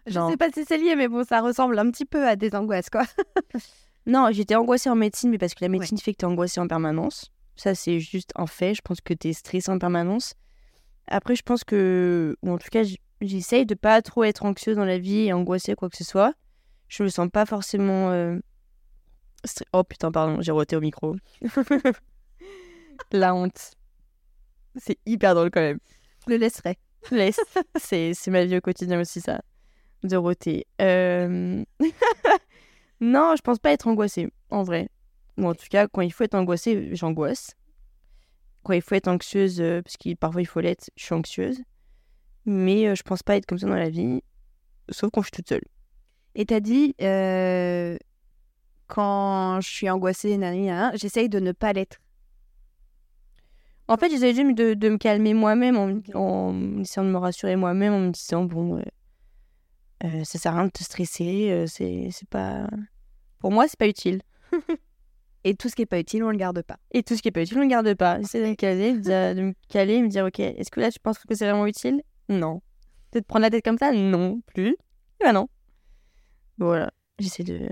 Je Non. sais pas si c'est lié, mais bon, ça ressemble un petit peu à des angoisses, quoi. [LAUGHS] Non, j'étais angoissée en médecine, mais parce que la médecine fait que t'es angoissée en permanence. Ça, c'est juste un fait. Je pense que t'es stressée en permanence. Après, je pense que. Ou en tout cas, j'essaye de pas trop être anxieuse dans la vie et angoissée, quoi que ce soit. Je me sens pas forcément. euh, Oh putain, pardon, j'ai roté au micro. [LAUGHS] la honte. C'est hyper drôle quand même. Je le laisserai. Laisse. [LAUGHS] c'est, c'est ma vie au quotidien aussi, ça. De roter. Euh, [LAUGHS] non, je pense pas être angoissée, en vrai. Ou en tout cas, quand il faut être angoissée, j'angoisse. Quand il faut être anxieuse, euh, parce que parfois il faut l'être, je suis anxieuse. Mais euh, je pense pas être comme ça dans la vie. sauf quand je suis toute seule. Et t'as dit, euh, quand je suis angoissée, j'essaye de ne pas l'être. En fait, j'essaie juste de, de me calmer moi-même en, essayant de me rassurer moi-même, en me disant, bon, euh, euh, ça sert à rien de te stresser, euh, c'est pas... Pour moi, c'est pas utile. [LAUGHS] Et tout ce qui est pas utile, on le garde pas. Et tout ce qui est pas utile, on le garde pas. J'essaie de me caler, de, me caler et me dire, ok, est-ce que là, tu penses que c'est vraiment utile? Non. De te prendre la tête comme ça? Non plus. Eh ben non. Voilà. J'essaie de...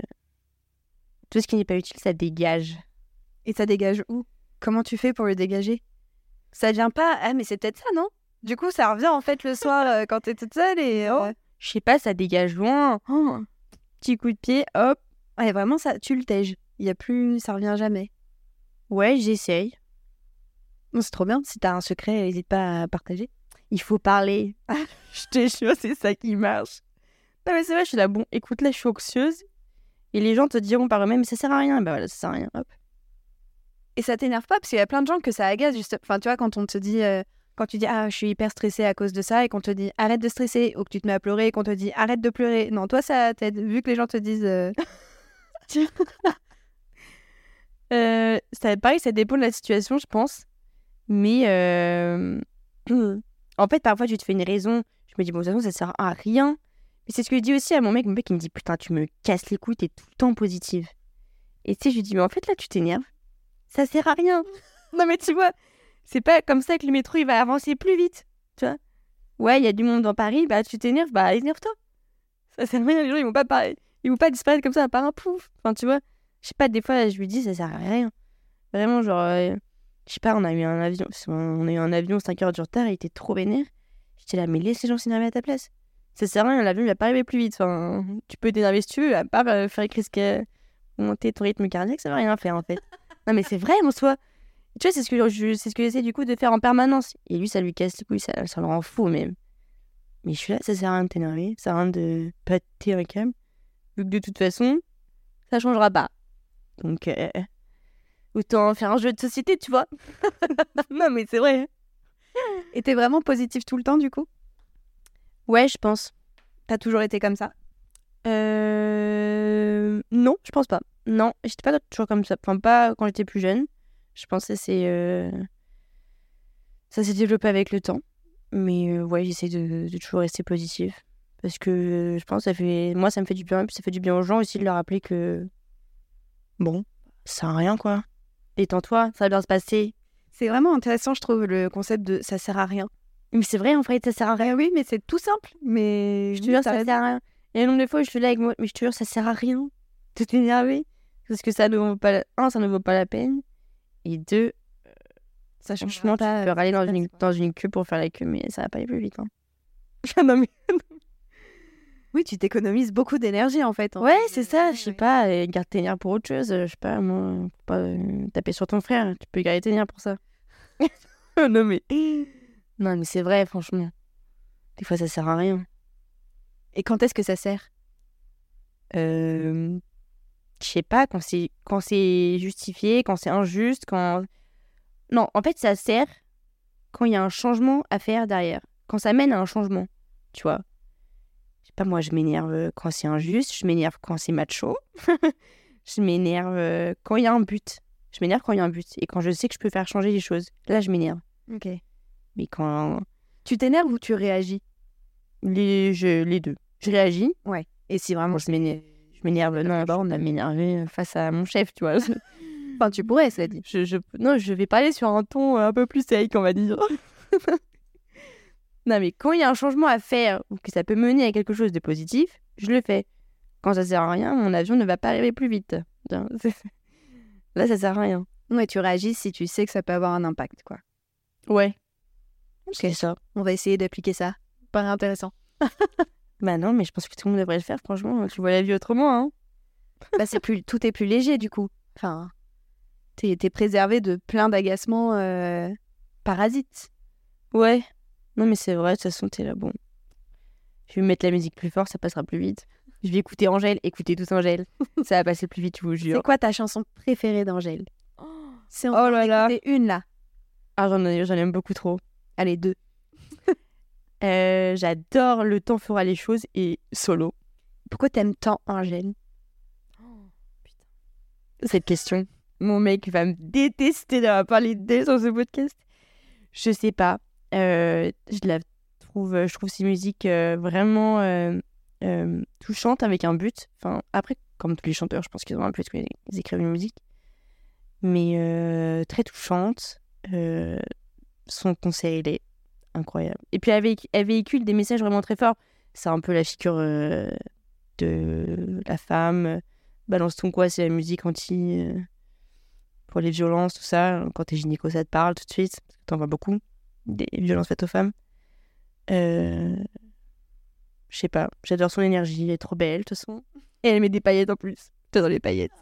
Tout ce qui n'est pas utile, ça dégage. Et ça dégage où? Comment tu fais pour le dégager? Ça vient pas Ah, mais c'est peut-être ça, non? Du coup, ça revient en fait le soir euh, quand t'es toute seule et. Oh. euh, Je sais pas, ça dégage loin. oh. Petit coup de pied, hop. Ouais, vraiment, ça, tu le tèges. Il y a plus, ça revient jamais. Ouais, j'essaye. C'est trop bien. Si t'as un secret, n'hésite pas à partager. Il faut parler. [LAUGHS] je te jure, c'est ça qui marche. Non, mais c'est vrai, je suis là, bon, écoute, là, je suis anxieuse. Et les gens te diront par eux-mêmes, ça sert à rien. Bah voilà, ça sert à rien. Hop. Et ça t'énerve pas parce qu'il y a plein de gens que ça agace. Enfin, tu vois, quand on te dit, euh, quand tu dis ah je suis hyper stressée à cause de ça et qu'on te dit arrête de stresser ou que tu te mets à pleurer et qu'on te dit arrête de pleurer. Non, toi ça t'aide vu que les gens te disent. euh, [LAUGHS] Euh, ça, pareil, ça dépend de la situation, je pense. Mais euh, [CLEARS THROAT] en fait, parfois, tu te fais une raison. Je me dis, bon, de toute façon, ça sert à rien. Mais c'est ce que je dis aussi à mon mec. Mon mec, il me dit, putain, tu me casses les couilles, t'es tout le temps positive. Et tu sais, je lui dis, mais en fait, là, tu t'énerves. Ça sert à rien. [LAUGHS] non, mais tu vois, c'est pas comme ça que le métro, il va avancer plus vite. Tu vois Ouais, il y a du monde dans Paris, bah, tu t'énerves, bah, énerve-toi. Ça sert à rien, les gens, ils vont pas, vont pas disparaître comme ça par un pouf. Enfin, tu vois je sais pas, des fois, je lui dis, ça sert à rien. Vraiment, genre, euh, je sais pas, on a eu un avion, on a eu un avion 5 heures de retard, il était trop vénère. J'étais là, mais laisse les gens s'énerver à ta place. Ça sert à rien, l'avion, il va pas arriver plus vite. Enfin, tu peux t'énerver si tu veux, à part euh, faire risquer monter ton rythme cardiaque, ça va rien faire, en fait. Non, mais c'est vrai, en soi. Tu vois, c'est ce que je, c'est ce que j'essaie, du coup, de faire en permanence. Et lui, ça lui casse les couilles, ça, ça le rend fou, même. Mais je suis là, ça sert à rien de t'énerver, ça sert à rien de câble. Vu que de toute façon, ça changera pas. Donc, euh, autant faire un jeu de société, tu vois. [LAUGHS] non, mais c'est vrai. Et t'es vraiment positif tout le temps du coup? Ouais, je pense. T'as toujours été comme ça? Euh... Non, je pense pas. Non, j'étais pas toujours comme ça. Enfin, pas quand j'étais plus jeune. Je pense que c'est... euh, Ça s'est développé avec le temps. Mais euh, ouais, j'essaie de, de toujours rester positive. Parce que je pense que ça fait... Moi, ça me fait du bien. Et puis ça fait du bien aux gens aussi de leur rappeler que... Bon, ça sert à rien, quoi. Détends-toi, ça va bien se passer. C'est vraiment intéressant, je trouve, le concept de ça sert à rien. Mais c'est vrai, en fait, ça sert à rien. Ah oui, mais c'est tout simple. Mais Je te jure, ça sert à rien. Et le nombre de fois où je suis là avec moi, mais je te jure, ça sert à rien de t'énerver. Parce que ça ne vaut pas la... Un, ça ne vaut pas la peine. Et deux, Ça change franchement, tu pas. peux râler dans une, dans une queue pour faire la queue, mais ça va pas aller plus vite. Hein. [LAUGHS] non, mais... [LAUGHS] Oui, tu t'économises beaucoup d'énergie en fait. hein. Ouais, c'est ça, je sais Ouais. pas, euh, garde tes nerfs pour autre chose. euh, Je sais pas, moi, faut pas euh, taper sur ton frère, tu peux garder tes nerfs pour ça. [LAUGHS] non, mais... Non, mais c'est vrai, franchement. Des fois, ça sert à rien. Et quand est-ce que ça sert? Euh, je sais pas, quand c'est quand c'est justifié, quand c'est injuste, quand... Non, en fait, ça sert quand il y a un changement à faire derrière. Quand ça mène à un changement, tu vois. Je sais pas, moi, je m'énerve euh, quand c'est injuste, je m'énerve quand c'est macho, [LAUGHS] je m'énerve euh, quand il y a un but. Je m'énerve quand il y a un but. Et quand je sais que je peux faire changer les choses, là, je m'énerve. Ok. Mais quand... Tu t'énerves ou tu réagis? Les, je, les deux. Je réagis, Et si vraiment Bon, je m'énerve. Je m'énerve. Non, d'abord, on a m'énerver face à mon chef, tu vois. [LAUGHS] Enfin, tu pourrais, ça dit. Je, je, non, je vais parler sur un ton un peu plus sec, on va dire. [LAUGHS] non, mais quand il y a un changement à faire ou que ça peut mener à quelque chose de positif, je le fais. Quand ça sert à rien, mon avion ne va pas arriver plus vite. [LAUGHS] Là, ça sert à rien. Ouais, tu réagis si tu sais que ça peut avoir un impact, quoi. Ouais. C'est ça. On va essayer d'appliquer ça. Paraît intéressant. [LAUGHS] Bah non, mais je pense que tout le monde devrait le faire, franchement. Tu vois la vie autrement, hein. [LAUGHS] bah, c'est plus, tout est plus léger du coup. Enfin, t'es, t'es préservé de plein d'agacements euh, parasites. Ouais. Non, mais c'est vrai, de toute façon, t'es là, bon. Je vais mettre la musique plus fort, ça passera plus vite. Je vais écouter Angèle, écoutez tous Angèle. [LAUGHS] ça va passer plus vite, je vous C'est jure. quoi ta chanson préférée d'Angèle? C'est Oh là là. C'est une là. Ah, j'en ai- j'en aime beaucoup trop. Allez, deux. Euh, J'adore Le temps fera les choses et solo. Pourquoi t'aimes tant Angèle Cette question. Mon mec va me détester d'avoir parlé d'elle sur ce podcast. Je sais pas. Euh, je la trouve, je trouve ses musiques euh, vraiment touchantes avec un but. Enfin, après, comme tous les chanteurs, je pense qu'ils ont un but quand ils écrivent une musique. Mais très touchante. Son concert, il est incroyable. Et puis, elle, véhic- elle véhicule des messages vraiment très forts. C'est un peu la figure euh, de la femme. Balance ton quoi, c'est la musique anti. euh, pour les violences, tout ça. Quand t'es gynéco, ça te parle tout de suite. Parce que t'en vois beaucoup. Des violences faites aux femmes. Euh, Je sais pas. J'adore son énergie. Elle est trop belle, de toute façon. Et elle met des paillettes en plus. J'adore les paillettes.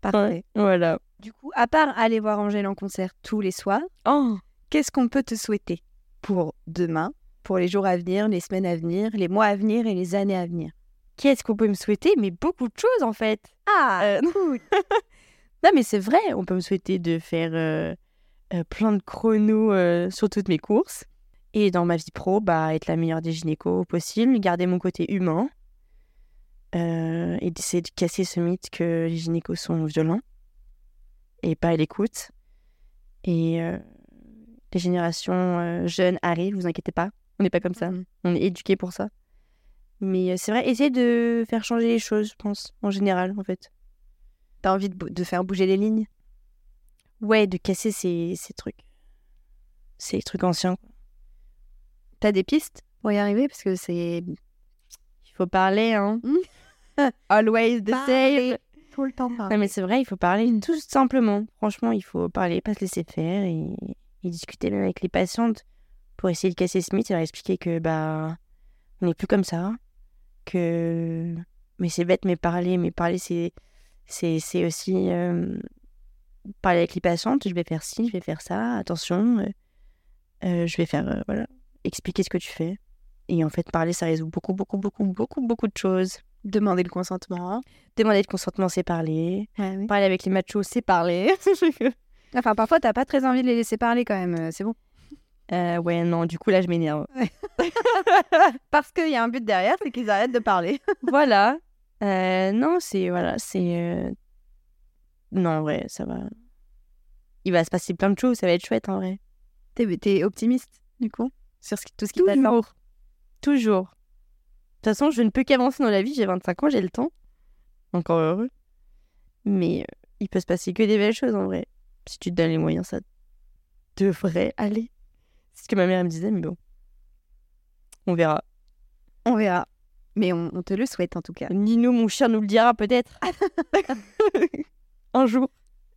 Parfait. Voilà. Du coup, à part aller voir Angèle en concert tous les soirs, Oh qu'est-ce qu'on peut te souhaiter pour demain, pour les jours à venir, les semaines à venir, les mois à venir et les années à venir? Qu'est-ce qu'on peut me souhaiter? Mais beaucoup de choses, en fait. Ah Euh, [LAUGHS] non, mais c'est vrai. On peut me souhaiter de faire euh, euh, plein de chronos sur toutes mes courses. Et dans ma vie pro, bah, être la meilleure des gynécos possible, garder mon côté humain euh, et d'essayer de casser ce mythe que les gynécos sont violents et pas à l'écoute. Et euh, les générations euh, jeunes arrivent, vous inquiétez pas, on n'est pas comme ça, Mhm. on est éduqués pour ça. Mais euh, c'est vrai, essayer de faire changer les choses, je pense, en général, en fait. T'as envie de, de faire bouger les lignes? Ouais, de casser ces, ces trucs. Ces trucs anciens. T'as des pistes pour y arriver? Parce que c'est Il faut parler, hein. [LAUGHS] Always the Parler. same. tout le temps. Non, mais c'est vrai, il faut parler tout simplement. Franchement, il faut parler, pas se laisser faire et, et discuter même avec les patientes pour essayer de casser mythe et leur expliquer que, bah, on n'est plus comme ça. Que. Mais c'est bête, mais parler, mais parler, c'est. C'est c'est aussi. euh, parler avec les patientes, je vais faire ci, je vais faire ça, attention. euh, euh, je vais faire. euh, voilà. Expliquer ce que tu fais. Et en fait, parler, ça résout beaucoup, beaucoup, beaucoup, beaucoup, beaucoup de choses. Demander le consentement. Demander de consentement, c'est parler. Ouais, oui. Parler avec les machos, c'est parler. [LAUGHS] Enfin, parfois, t'as pas très envie de les laisser parler quand même. euh, C'est bon. Euh, ouais, non, du coup, là, je m'énerve. [LAUGHS] Parce qu'il y a un but derrière, c'est qu'ils arrêtent de parler. [LAUGHS] voilà. Euh, non, c'est. Voilà, c'est. euh, Non, en vrai, ça va. Il va se passer plein de choses, ça va être chouette, en vrai. T'es t'es optimiste, du coup, sur ce qui- tout ce qui t'attend. Toujours. De toute façon, je ne peux qu'avancer dans la vie, j'ai 25 ans, j'ai le temps. Encore heureux. Mais euh, il peut se passer que des belles choses, en vrai. Si tu te donnes les moyens, ça devrait aller. C'est ce que ma mère elle me disait, mais bon. On verra. On verra. Mais on, on te le souhaite en tout cas. Nino, mon chien, nous le dira peut-être. [LAUGHS] Un jour.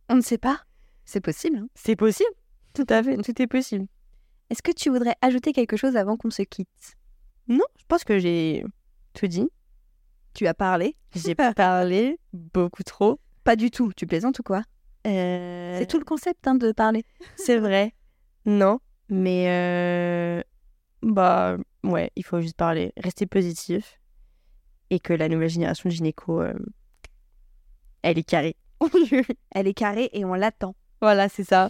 On ne sait pas. C'est possible. hein. C'est possible. Tout à fait, tout est possible. Est-ce que tu voudrais ajouter quelque chose avant qu'on se quitte? Non, je pense que j'ai tout dit. Tu as parlé J'ai [LAUGHS] parlé beaucoup trop. Pas du tout. Tu plaisantes ou quoi? Euh, C'est tout le concept hein, de parler. [LAUGHS] C'est vrai. Non, mais euh, bah ouais, il faut juste parler, rester positif et que la nouvelle génération de gynéco, euh, elle est carrée. [LAUGHS] Elle est carrée et on l'attend. voilà, c'est ça.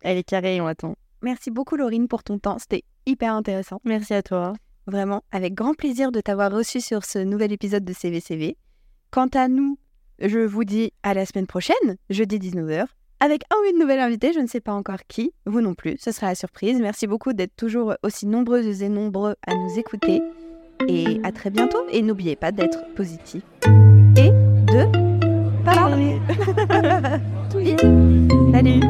Elle est carrée et on attend. Merci beaucoup Laurine pour ton temps. C'était hyper intéressant. Merci à toi. Vraiment, avec grand plaisir de t'avoir reçu sur ce nouvel épisode de CVCV. Quant à nous, je vous dis à la semaine prochaine, jeudi 19h, avec un ou une nouvelle invitée, je ne sais pas encore qui, vous non plus, ce sera la surprise. Merci beaucoup d'être toujours aussi nombreuses et nombreux à nous écouter. Et à très bientôt. Et n'oubliez pas d'être positif et de parler. [LAUGHS] Salut